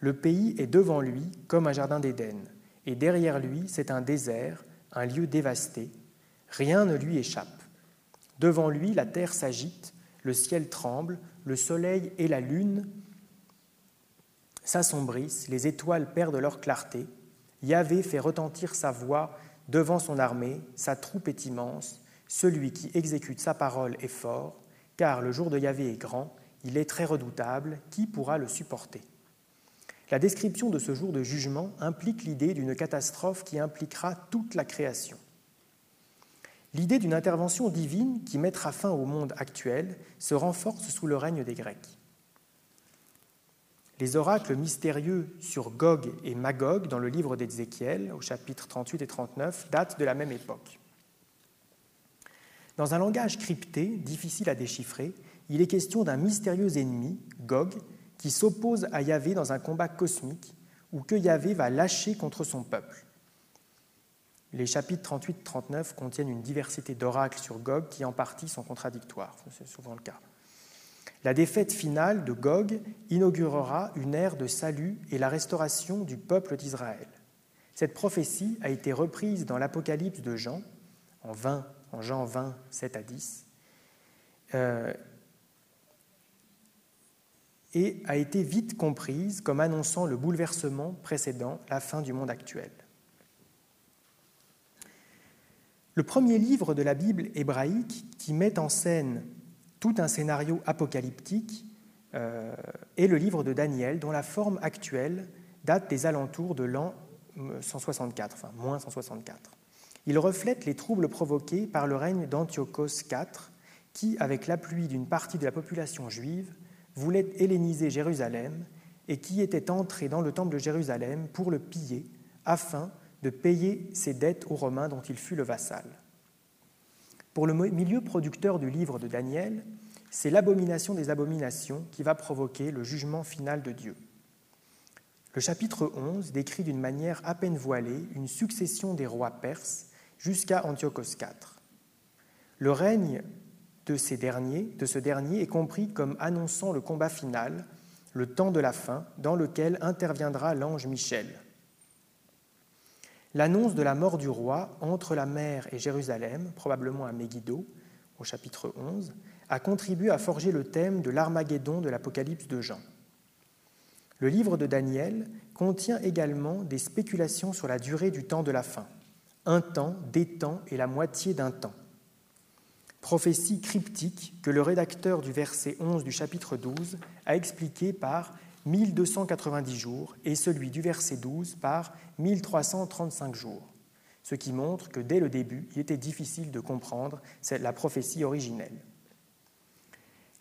Le pays est devant lui comme un jardin d'Éden, et derrière lui c'est un désert, un lieu dévasté. Rien ne lui échappe. Devant lui la terre s'agite, le ciel tremble, le soleil et la lune s'assombrissent, les étoiles perdent leur clarté. Yahvé fait retentir sa voix devant son armée, sa troupe est immense, celui qui exécute sa parole est fort, car le jour de Yahvé est grand, il est très redoutable, qui pourra le supporter? La description de ce jour de jugement implique l'idée d'une catastrophe qui impliquera toute la création. L'idée d'une intervention divine qui mettra fin au monde actuel se renforce sous le règne des Grecs. Les oracles mystérieux sur Gog et Magog dans le livre d'Ézéchiel, au chapitre 38 et 39, datent de la même époque. Dans un langage crypté, difficile à déchiffrer, il est question d'un mystérieux ennemi, Gog, qui s'oppose à Yahvé dans un combat cosmique ou que Yahvé va lâcher contre son peuple. Les chapitres 38-39 contiennent une diversité d'oracles sur Gog qui en partie sont contradictoires, c'est souvent le cas. La défaite finale de Gog inaugurera une ère de salut et la restauration du peuple d'Israël. Cette prophétie a été reprise dans l'Apocalypse de Jean en 20 en Jean 20, 7 à 10, euh, et a été vite comprise comme annonçant le bouleversement précédent la fin du monde actuel. Le premier livre de la Bible hébraïque qui met en scène tout un scénario apocalyptique euh, est le livre de Daniel, dont la forme actuelle date des alentours de l'an 164, enfin moins 164. Il reflète les troubles provoqués par le règne d'Antiochos IV, qui, avec l'appui d'une partie de la population juive, voulait helléniser Jérusalem et qui était entré dans le temple de Jérusalem pour le piller, afin de payer ses dettes aux Romains dont il fut le vassal. Pour le milieu producteur du livre de Daniel, c'est l'abomination des abominations qui va provoquer le jugement final de Dieu. Le chapitre 11 décrit d'une manière à peine voilée une succession des rois perses jusqu'à Antiochos IV. Le règne de, de ce dernier est compris comme annonçant le combat final, le temps de la fin, dans lequel interviendra l'ange Michel. L'annonce de la mort du roi entre la mer et Jérusalem, probablement à Megiddo, au chapitre 11, a contribué à forger le thème de l'Armageddon de l'Apocalypse de Jean. Le livre de Daniel contient également des spéculations sur la durée du temps de la fin, un temps, des temps et la moitié d'un temps. Prophétie cryptique que le rédacteur du verset 11 du chapitre 12 a expliqué par 1290 jours et celui du verset 12 par 1335 jours, ce qui montre que dès le début, il était difficile de comprendre la prophétie originelle.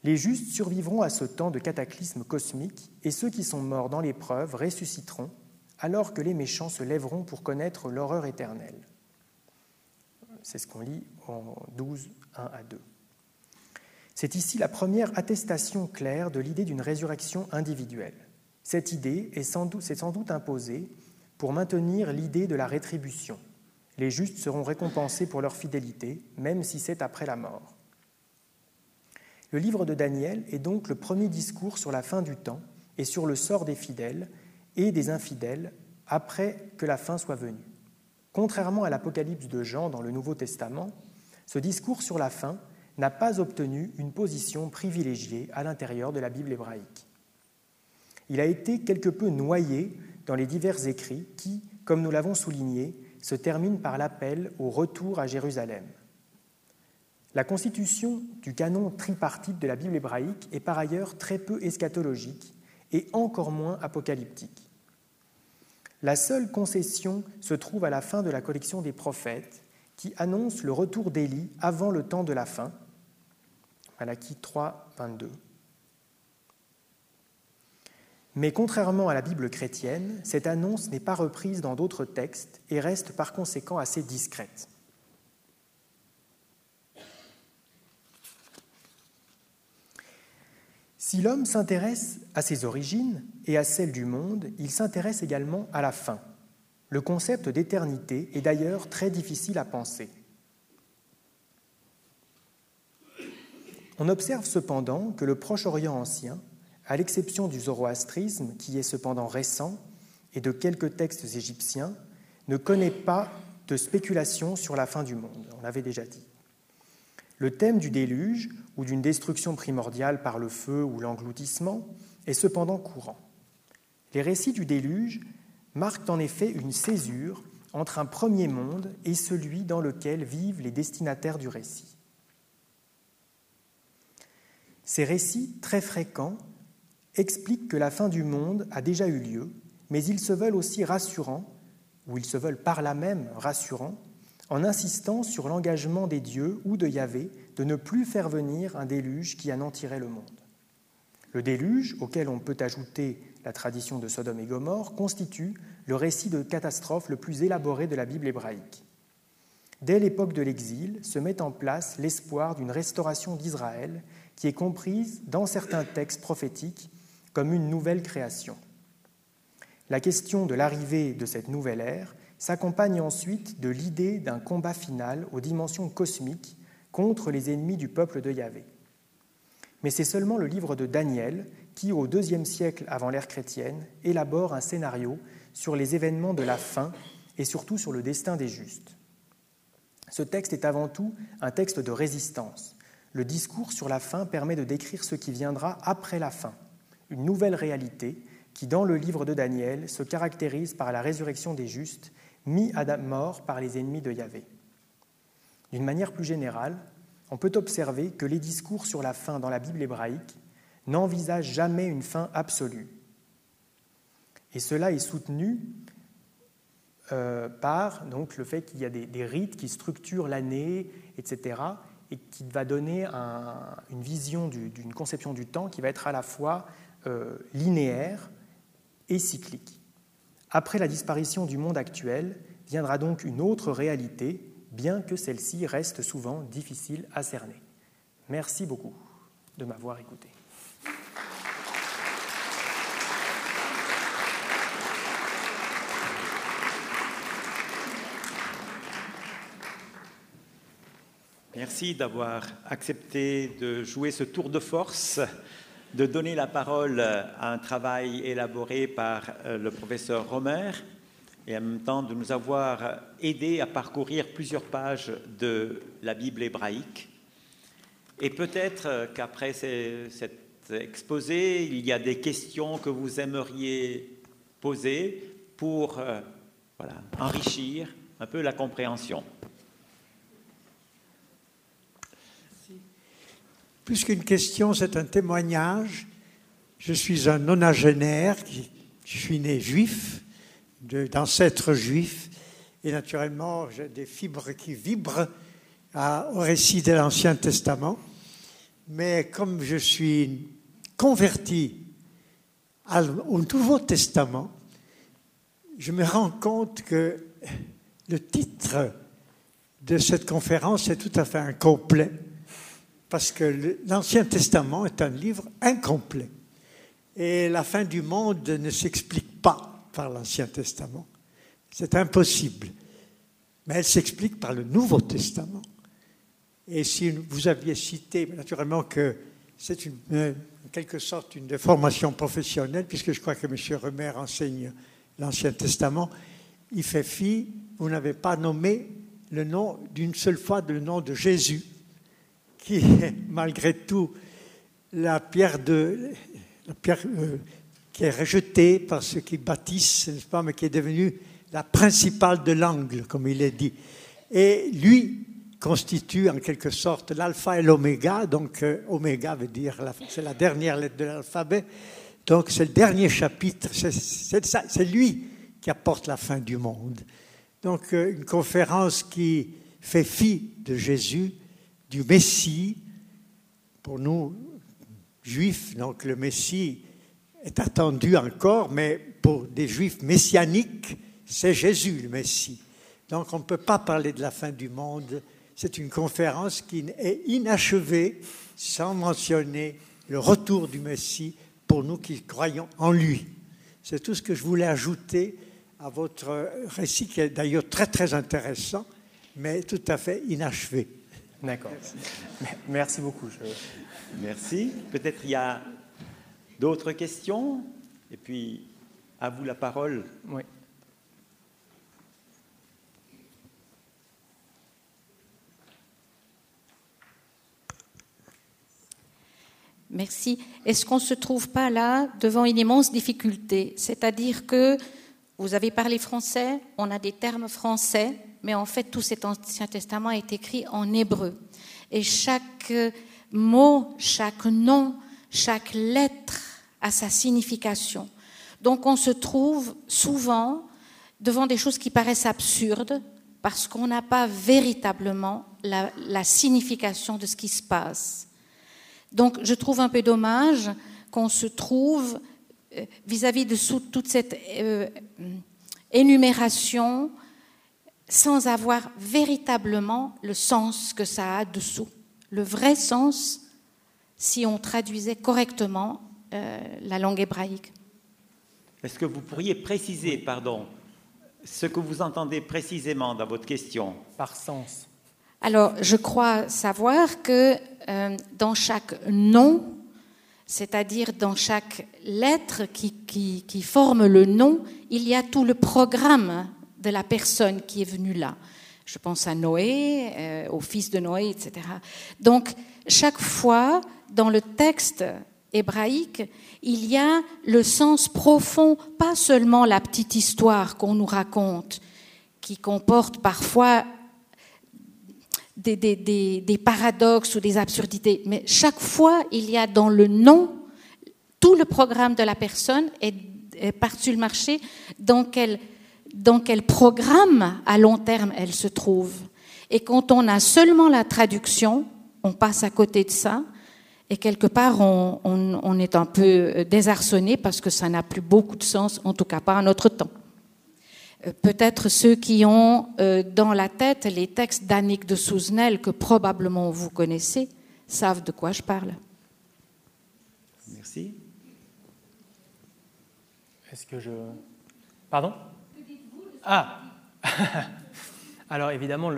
Les justes survivront à ce temps de cataclysme cosmique et ceux qui sont morts dans l'épreuve ressusciteront alors que les méchants se lèveront pour connaître l'horreur éternelle. C'est ce qu'on lit en 12, 1 à 2. C'est ici la première attestation claire de l'idée d'une résurrection individuelle. Cette idée est sans doute, sans doute imposée pour maintenir l'idée de la rétribution. Les justes seront récompensés pour leur fidélité, même si c'est après la mort. Le livre de Daniel est donc le premier discours sur la fin du temps et sur le sort des fidèles et des infidèles après que la fin soit venue. Contrairement à l'Apocalypse de Jean dans le Nouveau Testament, ce discours sur la fin n'a pas obtenu une position privilégiée à l'intérieur de la Bible hébraïque. Il a été quelque peu noyé dans les divers écrits qui, comme nous l'avons souligné, se terminent par l'appel au retour à Jérusalem. La constitution du canon tripartite de la Bible hébraïque est par ailleurs très peu eschatologique et encore moins apocalyptique. La seule concession se trouve à la fin de la collection des prophètes qui annonce le retour d'Élie avant le temps de la fin. Malachie 3, 22. Mais contrairement à la Bible chrétienne, cette annonce n'est pas reprise dans d'autres textes et reste par conséquent assez discrète. Si l'homme s'intéresse à ses origines et à celles du monde, il s'intéresse également à la fin. Le concept d'éternité est d'ailleurs très difficile à penser. On observe cependant que le Proche-Orient ancien, à l'exception du zoroastrisme, qui est cependant récent, et de quelques textes égyptiens, ne connaît pas de spéculation sur la fin du monde. On l'avait déjà dit. Le thème du déluge ou d'une destruction primordiale par le feu ou l'engloutissement est cependant courant. Les récits du déluge marquent en effet une césure entre un premier monde et celui dans lequel vivent les destinataires du récit. Ces récits, très fréquents, expliquent que la fin du monde a déjà eu lieu, mais ils se veulent aussi rassurants, ou ils se veulent par là même rassurants, en insistant sur l'engagement des dieux ou de Yahvé de ne plus faire venir un déluge qui anéantirait le monde. Le déluge, auquel on peut ajouter la tradition de Sodome et Gomorre, constitue le récit de catastrophe le plus élaboré de la Bible hébraïque. Dès l'époque de l'exil se met en place l'espoir d'une restauration d'Israël qui est comprise dans certains textes prophétiques comme une nouvelle création. La question de l'arrivée de cette nouvelle ère s'accompagne ensuite de l'idée d'un combat final aux dimensions cosmiques contre les ennemis du peuple de Yahvé. Mais c'est seulement le livre de Daniel qui, au deuxième siècle avant l'ère chrétienne, élabore un scénario sur les événements de la fin et surtout sur le destin des justes. Ce texte est avant tout un texte de résistance. Le discours sur la fin permet de décrire ce qui viendra après la fin, une nouvelle réalité qui, dans le livre de Daniel, se caractérise par la résurrection des justes mis à mort par les ennemis de Yahvé. D'une manière plus générale, on peut observer que les discours sur la fin dans la Bible hébraïque n'envisagent jamais une fin absolue. Et cela est soutenu euh, par le fait qu'il y a des, rites qui structurent l'année, etc., et qui va donner une vision d'une conception du temps qui va être à la fois euh, linéaire et cyclique. Après la disparition du monde actuel viendra donc une autre réalité, bien que celle-ci reste souvent difficile à cerner. Merci beaucoup de m'avoir écouté. Merci d'avoir accepté de jouer ce tour de force de donner la parole à un travail élaboré par euh, le professeur Romer et en même temps de nous avoir aidé à parcourir plusieurs pages de la Bible hébraïque. Et peut-être euh, qu'après cet exposé, il y a des questions que vous aimeriez poser pour euh, enrichir un peu la compréhension. Plus qu'une question, c'est un témoignage. Je suis un nonagénaire, je suis né juif, d'ancêtres juifs, et naturellement, j'ai des fibres qui vibrent au récit de l'Ancien Testament. Mais comme je suis converti au Nouveau Testament, je me rends compte que le titre de cette conférence est tout à fait incomplet parce que l'Ancien Testament est un livre incomplet. Et la fin du monde ne s'explique pas par l'Ancien Testament. C'est impossible. Mais elle s'explique par le Nouveau Testament. Et si vous aviez cité, naturellement que c'est en quelque sorte une déformation professionnelle, puisque je crois que M. Remer enseigne l'Ancien Testament, il fait fi, vous n'avez pas nommé le nom d'une seule fois le nom de Jésus qui est malgré tout la pierre, de, la pierre euh, qui est rejetée par ceux qui bâtissent, n'est-ce pas, mais qui est devenue la principale de l'angle, comme il est dit. Et lui constitue en quelque sorte l'alpha et l'oméga, donc euh, oméga veut dire, c'est la dernière lettre de l'alphabet, donc c'est le dernier chapitre, c'est lui qui apporte la fin du monde. Donc euh, une conférence qui fait fi de Jésus, du Messie. Pour nous, juifs, donc le Messie est attendu encore, mais pour des juifs messianiques, c'est Jésus le Messie. Donc on ne peut pas parler de la fin du monde. C'est une conférence qui est inachevée sans mentionner le retour du Messie pour nous qui croyons en lui. C'est tout ce que je voulais ajouter à votre récit qui est d'ailleurs très très intéressant, mais tout à fait inachevé. D'accord. Merci. beaucoup. Merci. Peut-être il y a d'autres questions? Et puis, à vous la parole. Oui. Merci. Est-ce qu'on ne se trouve pas là devant une immense difficulté? C'est-à-dire que vous avez parlé français, on a des termes français, mais en fait tout cet Ancien Testament est écrit en hébreu. Et chaque mot, chaque nom, chaque lettre a sa signification. Donc on se trouve souvent devant des choses qui paraissent absurdes parce qu'on n'a pas véritablement la, la, signification de ce qui se passe. Donc je trouve un peu dommage qu'on se trouve euh, vis-à-vis de toute cette euh, énumération sans avoir véritablement le sens que ça a dessous. Le vrai sens si on traduisait correctement euh, la langue hébraïque. Est-ce que vous pourriez préciser, pardon, ce que vous entendez précisément dans votre question? Par sens. Alors, je crois savoir que euh, dans chaque nom, c'est-à-dire dans chaque lettre qui, qui, qui, forme le nom, il y a tout le programme de la personne qui est venue là. Je pense à Noé, euh, au fils de Noé, etc. Donc, chaque fois, dans le texte hébraïque, il y a le sens profond, pas seulement la petite histoire qu'on nous raconte, qui comporte parfois des, paradoxes ou des absurdités, mais chaque fois, il y a dans le nom tout le programme de la personne et, et le marché dans quel dans quel programme à long terme elle se trouve. Et quand on a seulement la traduction, on passe à côté de ça, et quelque part on, est un peu désarçonné parce que ça n'a plus beaucoup de sens, en tout cas pas à notre temps. Euh, peut-être ceux qui ont euh, dans la tête les textes d'Annick de Souzenel, que probablement vous connaissez, savent de quoi je parle. Merci. Est-ce que je... Pardon? Ah <laughs> Alors évidemment,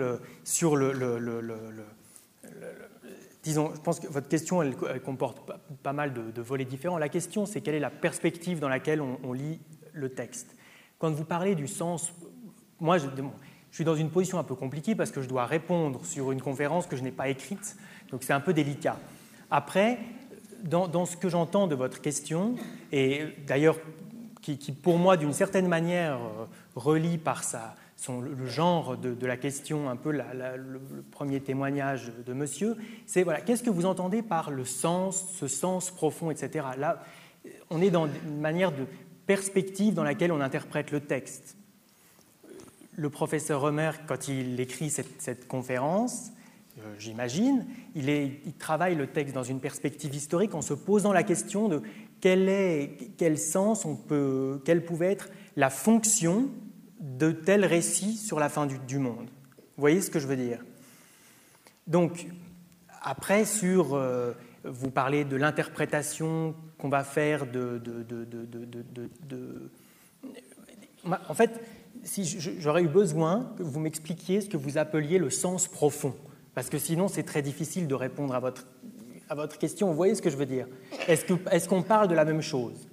sur le, disons, je pense que votre question, elle, comporte pas, mal de, volets différents. La question, c'est quelle est la perspective dans laquelle on, lit le texte. Quand vous parlez du sens, moi, je, je, suis dans une position un peu compliquée parce que je dois répondre sur une conférence que je n'ai pas écrite, donc c'est un peu délicat. Après, dans, ce que j'entends de votre question, et d'ailleurs qui, pour moi d'une certaine manière euh, relie par son, le genre de, la question, un peu le, premier témoignage de monsieur, c'est voilà, qu'est-ce que vous entendez par le sens, ce sens profond, etc. Là, on est dans une manière de perspective dans laquelle on interprète le texte. Le professeur Romer, quand il écrit cette conférence, euh, j'imagine, il, travaille le texte dans une perspective historique en se posant la question de quel, est, quel sens on peut, quelle pouvait être la fonction de tel récit sur la fin du, monde. Vous voyez ce que je veux dire? Donc, après, sur, euh, vous parlez de l'interprétation qu'on va faire de, de, En fait, si j'aurais eu besoin que vous m'expliquiez ce que vous appeliez le sens profond. Parce que sinon, c'est très difficile de répondre à votre, à votre question. Vous voyez ce que je veux dire? Est-ce qu'on est parle de la même chose?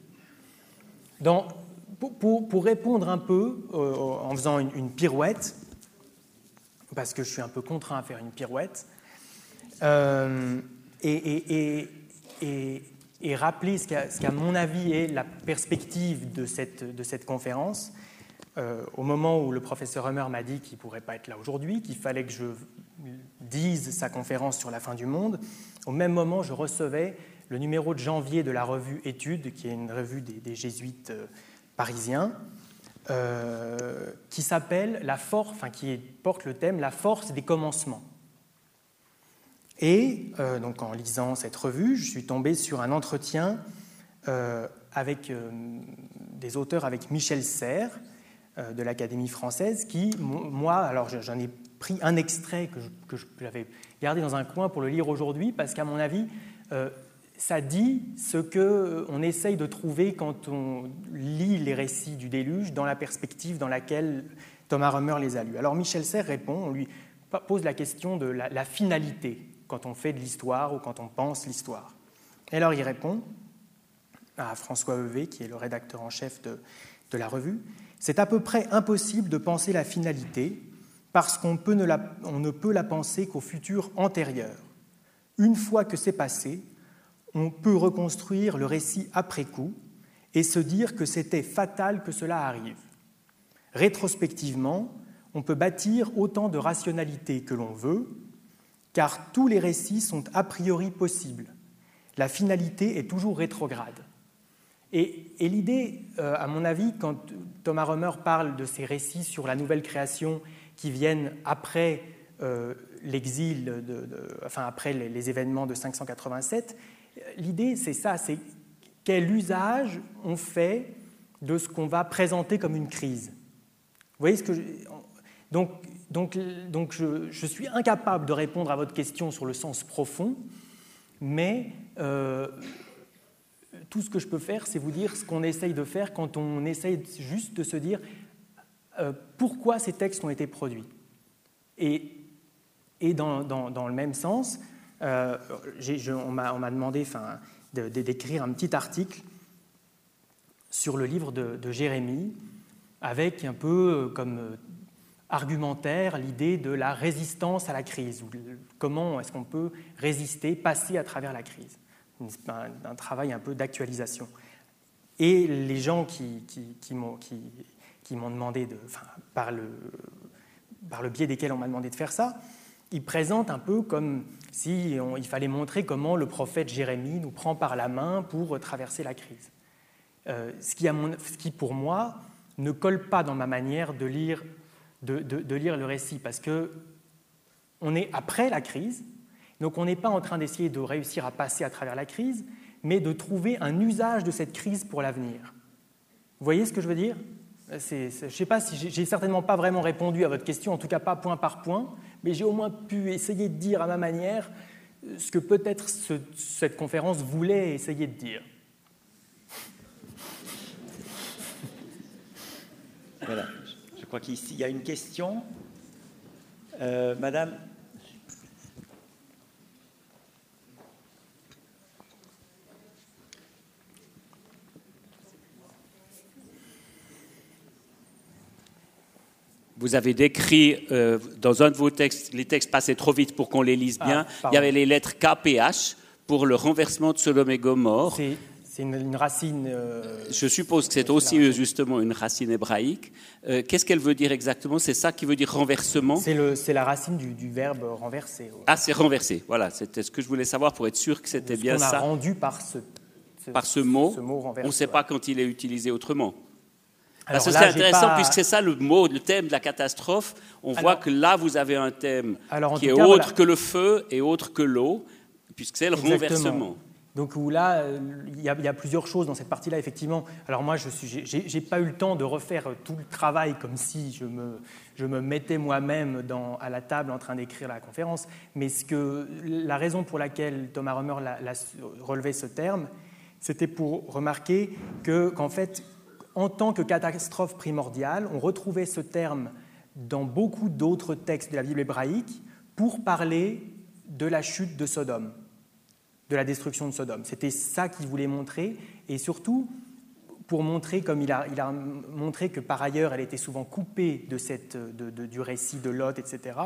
Dans, pour, répondre un peu euh, en faisant une, pirouette, parce que je suis un peu contraint à faire une pirouette, euh, et, rappeler ce qu'à mon avis est la perspective de cette, de cette conférence, euh, au moment où le professeur Hummer m'a dit qu'il ne pourrait pas être là aujourd'hui, qu'il fallait que je dise sa conférence sur la fin du monde, au même moment, je recevais le numéro de janvier de la revue Études, qui est une revue des, jésuites parisiens, euh, qui s'appelle la force, enfin qui porte le thème La force des commencements. Et donc en lisant cette revue, je suis tombé sur un entretien avec des auteurs avec Michel Serres, euh, de l'Académie française qui, moi, alors j'en ai pris un extrait que j'avais gardé dans un coin pour le lire aujourd'hui, parce qu'à mon avis, euh, ça dit ce qu'on euh, essaye de trouver quand on lit les récits du déluge dans la perspective dans laquelle Thomas Römer les a lus. Alors Michel Serres répond, on lui pose la question de la, finalité quand on fait de l'histoire ou quand on pense l'histoire. Et alors il répond à François Hevé, qui est le rédacteur en chef de, de la revue, c'est à peu près impossible de penser la finalité parce qu'on ne, peut la penser qu'au futur antérieur. Une fois que c'est passé, on peut reconstruire le récit après coup et se dire que c'était fatal que cela arrive. Rétrospectivement, on peut bâtir autant de rationalité que l'on veut, car tous les récits sont a priori possibles. La finalité est toujours rétrograde. Et, l'idée, euh, à mon avis, quand Thomas Römer parle de ces récits sur la nouvelle création qui viennent après euh, l'exil, enfin après les, événements de 587, l'idée c'est ça, c'est quel usage on fait de ce qu'on va présenter comme une crise. Vous voyez ce que je... Donc, donc, donc je, suis incapable de répondre à votre question sur le sens profond, mais euh, tout ce que je peux faire, c'est vous dire ce qu'on essaye de faire quand on essaye juste de se dire euh, pourquoi ces textes ont été produits. Et, et dans, dans, le même sens, euh, on m'a demandé d'écrire un petit article sur le livre de, Jérémie, avec un peu euh, comme argumentaire l'idée de la résistance à la crise, ou comment est-ce qu'on peut résister, passer à travers la crise un, travail un peu d'actualisation. Et les gens qui, m'ont demandé, par le biais desquels on m'a demandé de faire ça, ils présentent un peu comme si il fallait montrer comment le prophète Jérémie nous prend par la main pour traverser la crise. Euh, ce, qui pour moi, ne colle pas dans ma manière de lire, de lire le récit, parce que on est après la crise, donc on n'est pas en train d'essayer de réussir à passer à travers la crise, mais de trouver un usage de cette crise pour l'avenir. Vous voyez ce que je veux dire? Je ne sais pas si j'ai certainement pas vraiment répondu à votre question, en tout cas pas point par point, mais j'ai au moins pu essayer de dire à ma manière ce que peut-être cette conférence voulait essayer de dire. Voilà, je crois qu'ici y a une question. Euh, madame vous avez décrit euh, dans un de vos textes, les textes passaient trop vite pour qu'on les lise bien. Ah, Il y avait les lettres KPH pour le renversement de Sodome et Gomorre. C'est une, une racine. euh, Je suppose que c'est aussi euh, justement une racine hébraïque. Euh, Qu'est-ce qu'elle veut dire exactement? C'est ça qui veut dire renversement? C'est la racine du, du verbe renverser. ouais. Ah, c'est renversé. Voilà, c'était ce que je voulais savoir pour être sûr que c'était bien qu'on a ça. rendu par ce, ce- Par ce mot, ce mot renversé, on ne sait ouais. pas quand il est utilisé autrement. Alors que là, c'est intéressant, pas- puisque c'est ça le mot, le thème de la catastrophe. On voit Alors- que là, vous avez un thème Alors, qui est cas, autre voilà. que le feu et autre que l'eau, puisque c'est le Exactement. renversement. Donc où là, euh, il y, a, il y a plusieurs choses dans cette partie-là, effectivement. Alors moi, je j'ai pas eu le temps de refaire tout le travail comme si je me, je me mettais moi-même à la table en train d'écrire la conférence. Mais ce que, la raison pour laquelle Thomas Römer l'a- l'a relevé ce terme, c'était pour remarquer que, qu'en fait, en tant que catastrophe primordiale, on retrouvait ce terme dans beaucoup d'autres textes de la Bible hébraïque pour parler de la chute de Sodome de la destruction de Sodome. C'était ça qu'il voulait montrer, et surtout pour montrer, comme il a, montré que par ailleurs elle était souvent coupée du récit de Lot, etc.,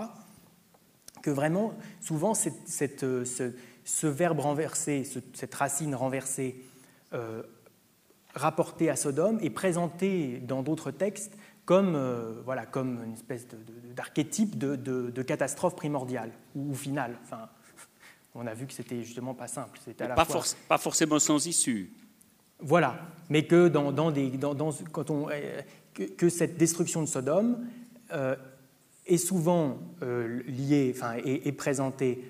que vraiment, souvent, ce, verbe renversé, ce- cette racine renversée, euh, rapportée à Sodome, est présenté dans d'autres textes comme, euh, voilà, comme une espèce de- de- d'archétype de, de- de catastrophe primordiale ou, ou finale. Enfin, <laughs> on a vu que c'était justement pas simple. C'était à la Pas, fois- forc- pas forcément sans issue. voilà, mais que, dans, dans des, dans- dans- quand on, euh, que, que cette destruction de Sodome euh, est souvent euh, liée, enfin, est, est présentée,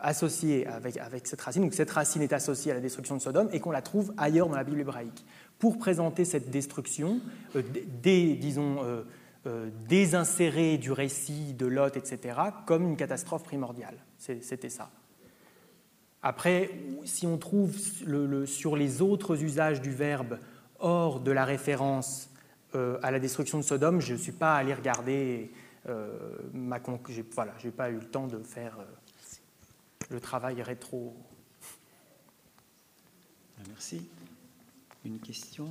associée avec, cette racine, donc cette racine est associée à la destruction de Sodome et qu'on la trouve ailleurs dans la Bible hébraïque. Pour présenter cette destruction, euh, disons, euh, euh, désinsérée du récit de Lot, etc., comme une catastrophe primordiale. C'était ça. Après, si on trouve sur les autres usages du verbe hors de la référence euh, à la destruction de Sodome, je ne suis pas allé regarder euh, ma conc- voilà, j'ai pas eu le temps de faire euh, le travail rétro. Merci. Une question?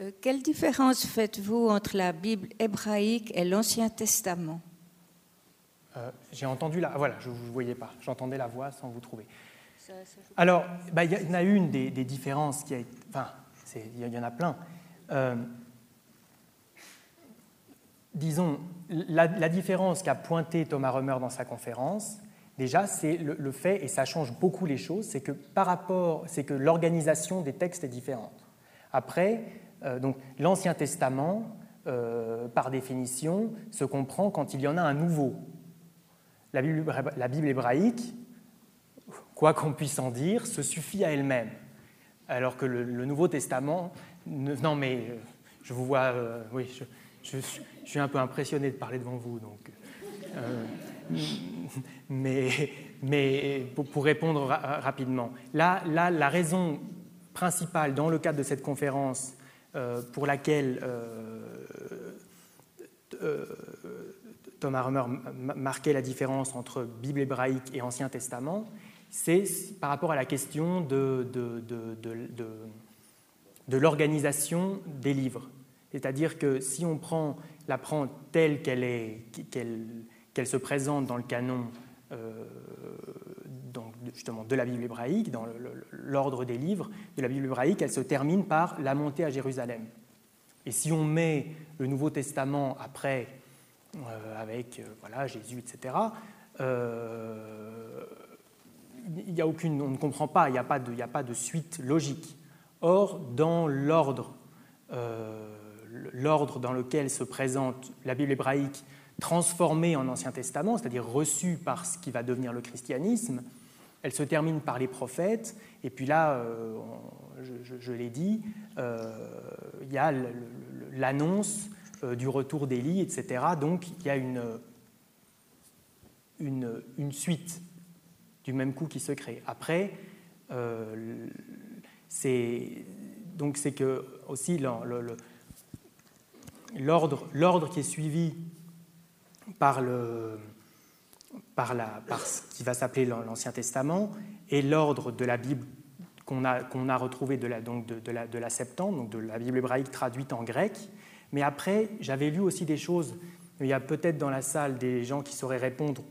Euh, quelle différence faites-vous entre la Bible hébraïque et l'Ancien Testament? Euh, j'ai entendu la. Voilà, je ne vous voyais pas. J'entendais la voix sans vous trouver. Alors, bah, il y en a une des, des différences qui a. Enfin, c'est- il y en a plein. Euh, disons, la, différence qu'a pointé Thomas Römer dans sa conférence, déjà, c'est le, fait, et ça change beaucoup les choses, c'est que par rapport, c'est que l'organisation des textes est différente. Après, euh, donc l'Ancien Testament, euh, par définition, se comprend quand il y en a un nouveau. La Bible, la Bible hébraïque, quoi qu'on puisse en dire, se suffit à elle-même. Alors que le, Nouveau Testament, non mais euh, je vous vois, euh, oui, je, suis- un peu impressionné de parler devant vous, donc. euh, <laughs> mais, pour, répondre ra- rapidement, là, là, la raison principale dans le cadre de cette conférence pour laquelle Thomas Römer ma- marquait la différence entre Bible hébraïque et Ancien Testament, c'est par rapport à la question de- de- l'organisation des livres. C'est-à-dire que si on prend, la prend telle qu'elle est, qu'elle, se présente dans le canon euh, donc, justement de la Bible hébraïque, dans l'ordre des livres de la Bible hébraïque, elle se termine par la montée à Jérusalem. Et si on met le Nouveau Testament après, euh, avec euh, voilà, Jésus, etc., il y a aucune, on ne comprend pas, il n'y a, a pas de suite logique. Or, dans l'ordre, euh, l'ordre dans lequel se présente la Bible hébraïque transformée en Ancien Testament, c'est-à-dire reçue par ce qui va devenir le christianisme, elle se termine par les prophètes, et puis là, euh, je, l'ai dit, euh, il y a l'annonce du retour d'Élie, etc. Donc il y a une, une, suite du même coup qui se crée. Après, c'est donc c'est que aussi l'ordre l'ordre qui est suivi par le par, la, par ce qui va s'appeler l'Ancien Testament et l'ordre de la Bible qu'on a, qu'on a retrouvé de la, donc de, la, de la Septante, donc de la Bible hébraïque traduite en grec. Mais après, j'avais lu aussi des choses. Il y a peut-être dans la salle des gens qui sauraient répondre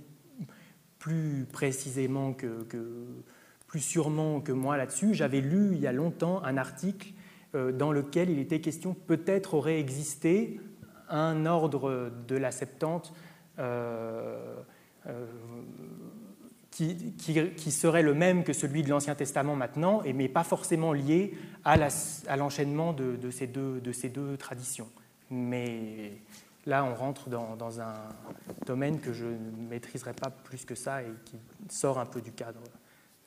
plus précisément que plus sûrement que moi là-dessus. J'avais lu il y a longtemps un article euh, dans lequel il était question peut-être aurait existé un ordre de la Septante euh, euh, qui, serait le même que celui de l'Ancien Testament maintenant, mais pas forcément lié à l'enchaînement de, ces deux, traditions. Mais là, on rentre dans, dans, un domaine que je ne maîtriserai pas plus que ça et qui sort un peu du cadre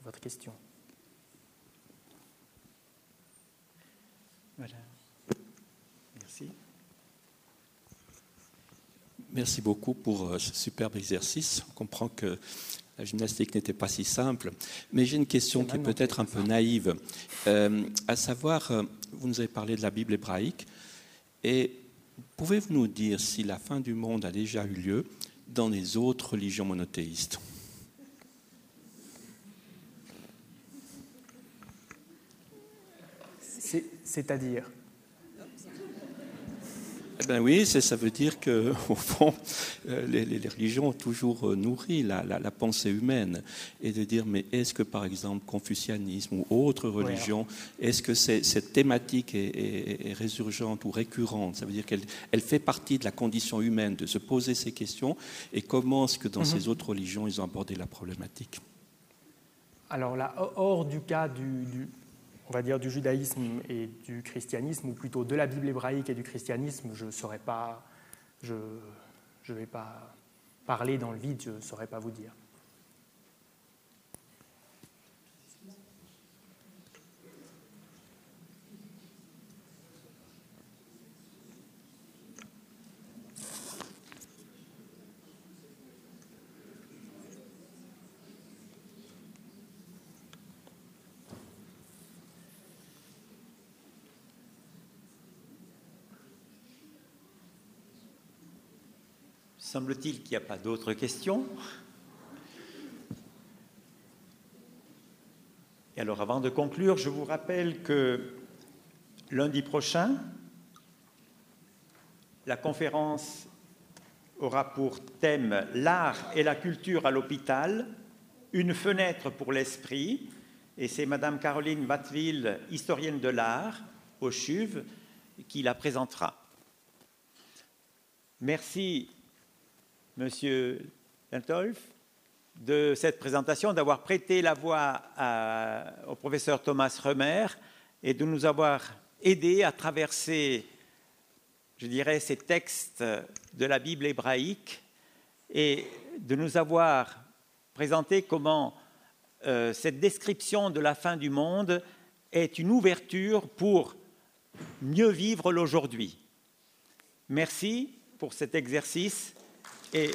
votre question. Voilà. Merci. Merci beaucoup pour euh, ce superbe exercice. On comprend que la gymnastique n'était pas si simple. Mais j'ai une question qui est peut-être un peu naïve. Euh, à savoir, euh, vous nous avez parlé de la Bible hébraïque. Et pouvez-vous nous dire si la fin du monde a déjà eu lieu dans les autres religions monothéistes? C'est-à-dire eh ben oui, ça veut dire que <laughs> au fond, euh, les, religions ont toujours euh, nourri la, pensée humaine. Et de dire mais est-ce que par exemple confucianisme ou autre religion, est-ce que cette thématique est, résurgente ou récurrente? Ça veut dire qu'elle elle fait partie de la condition humaine de se poser ces questions. Et comment est-ce que dans mhm. ces autres religions ils ont abordé la problématique? Alors là, hors du cas du on va dire, du judaïsme et du christianisme, ou plutôt de la Bible hébraïque et du christianisme, je ne saurais pas, je ne vais pas parler dans le vide, je ne saurais pas vous dire. Semble-t-il qu'il n'y a pas d'autres questions. Et alors, avant de conclure, je vous rappelle que lundi prochain, la conférence aura pour thème L'art et la culture à l'hôpital, une fenêtre pour l'esprit. Et c'est Madame Caroline Watteville, historienne de l'art, au CHUV, qui la présentera. Merci Monsieur Lentolf, de cette présentation, d'avoir prêté la voix au professeur Thomas Remer et de nous avoir aidés à traverser, je dirais, ces textes de la Bible hébraïque et de nous avoir présenté comment euh, cette description de la fin du monde est une ouverture pour mieux vivre l'aujourd'hui. Merci pour cet exercice et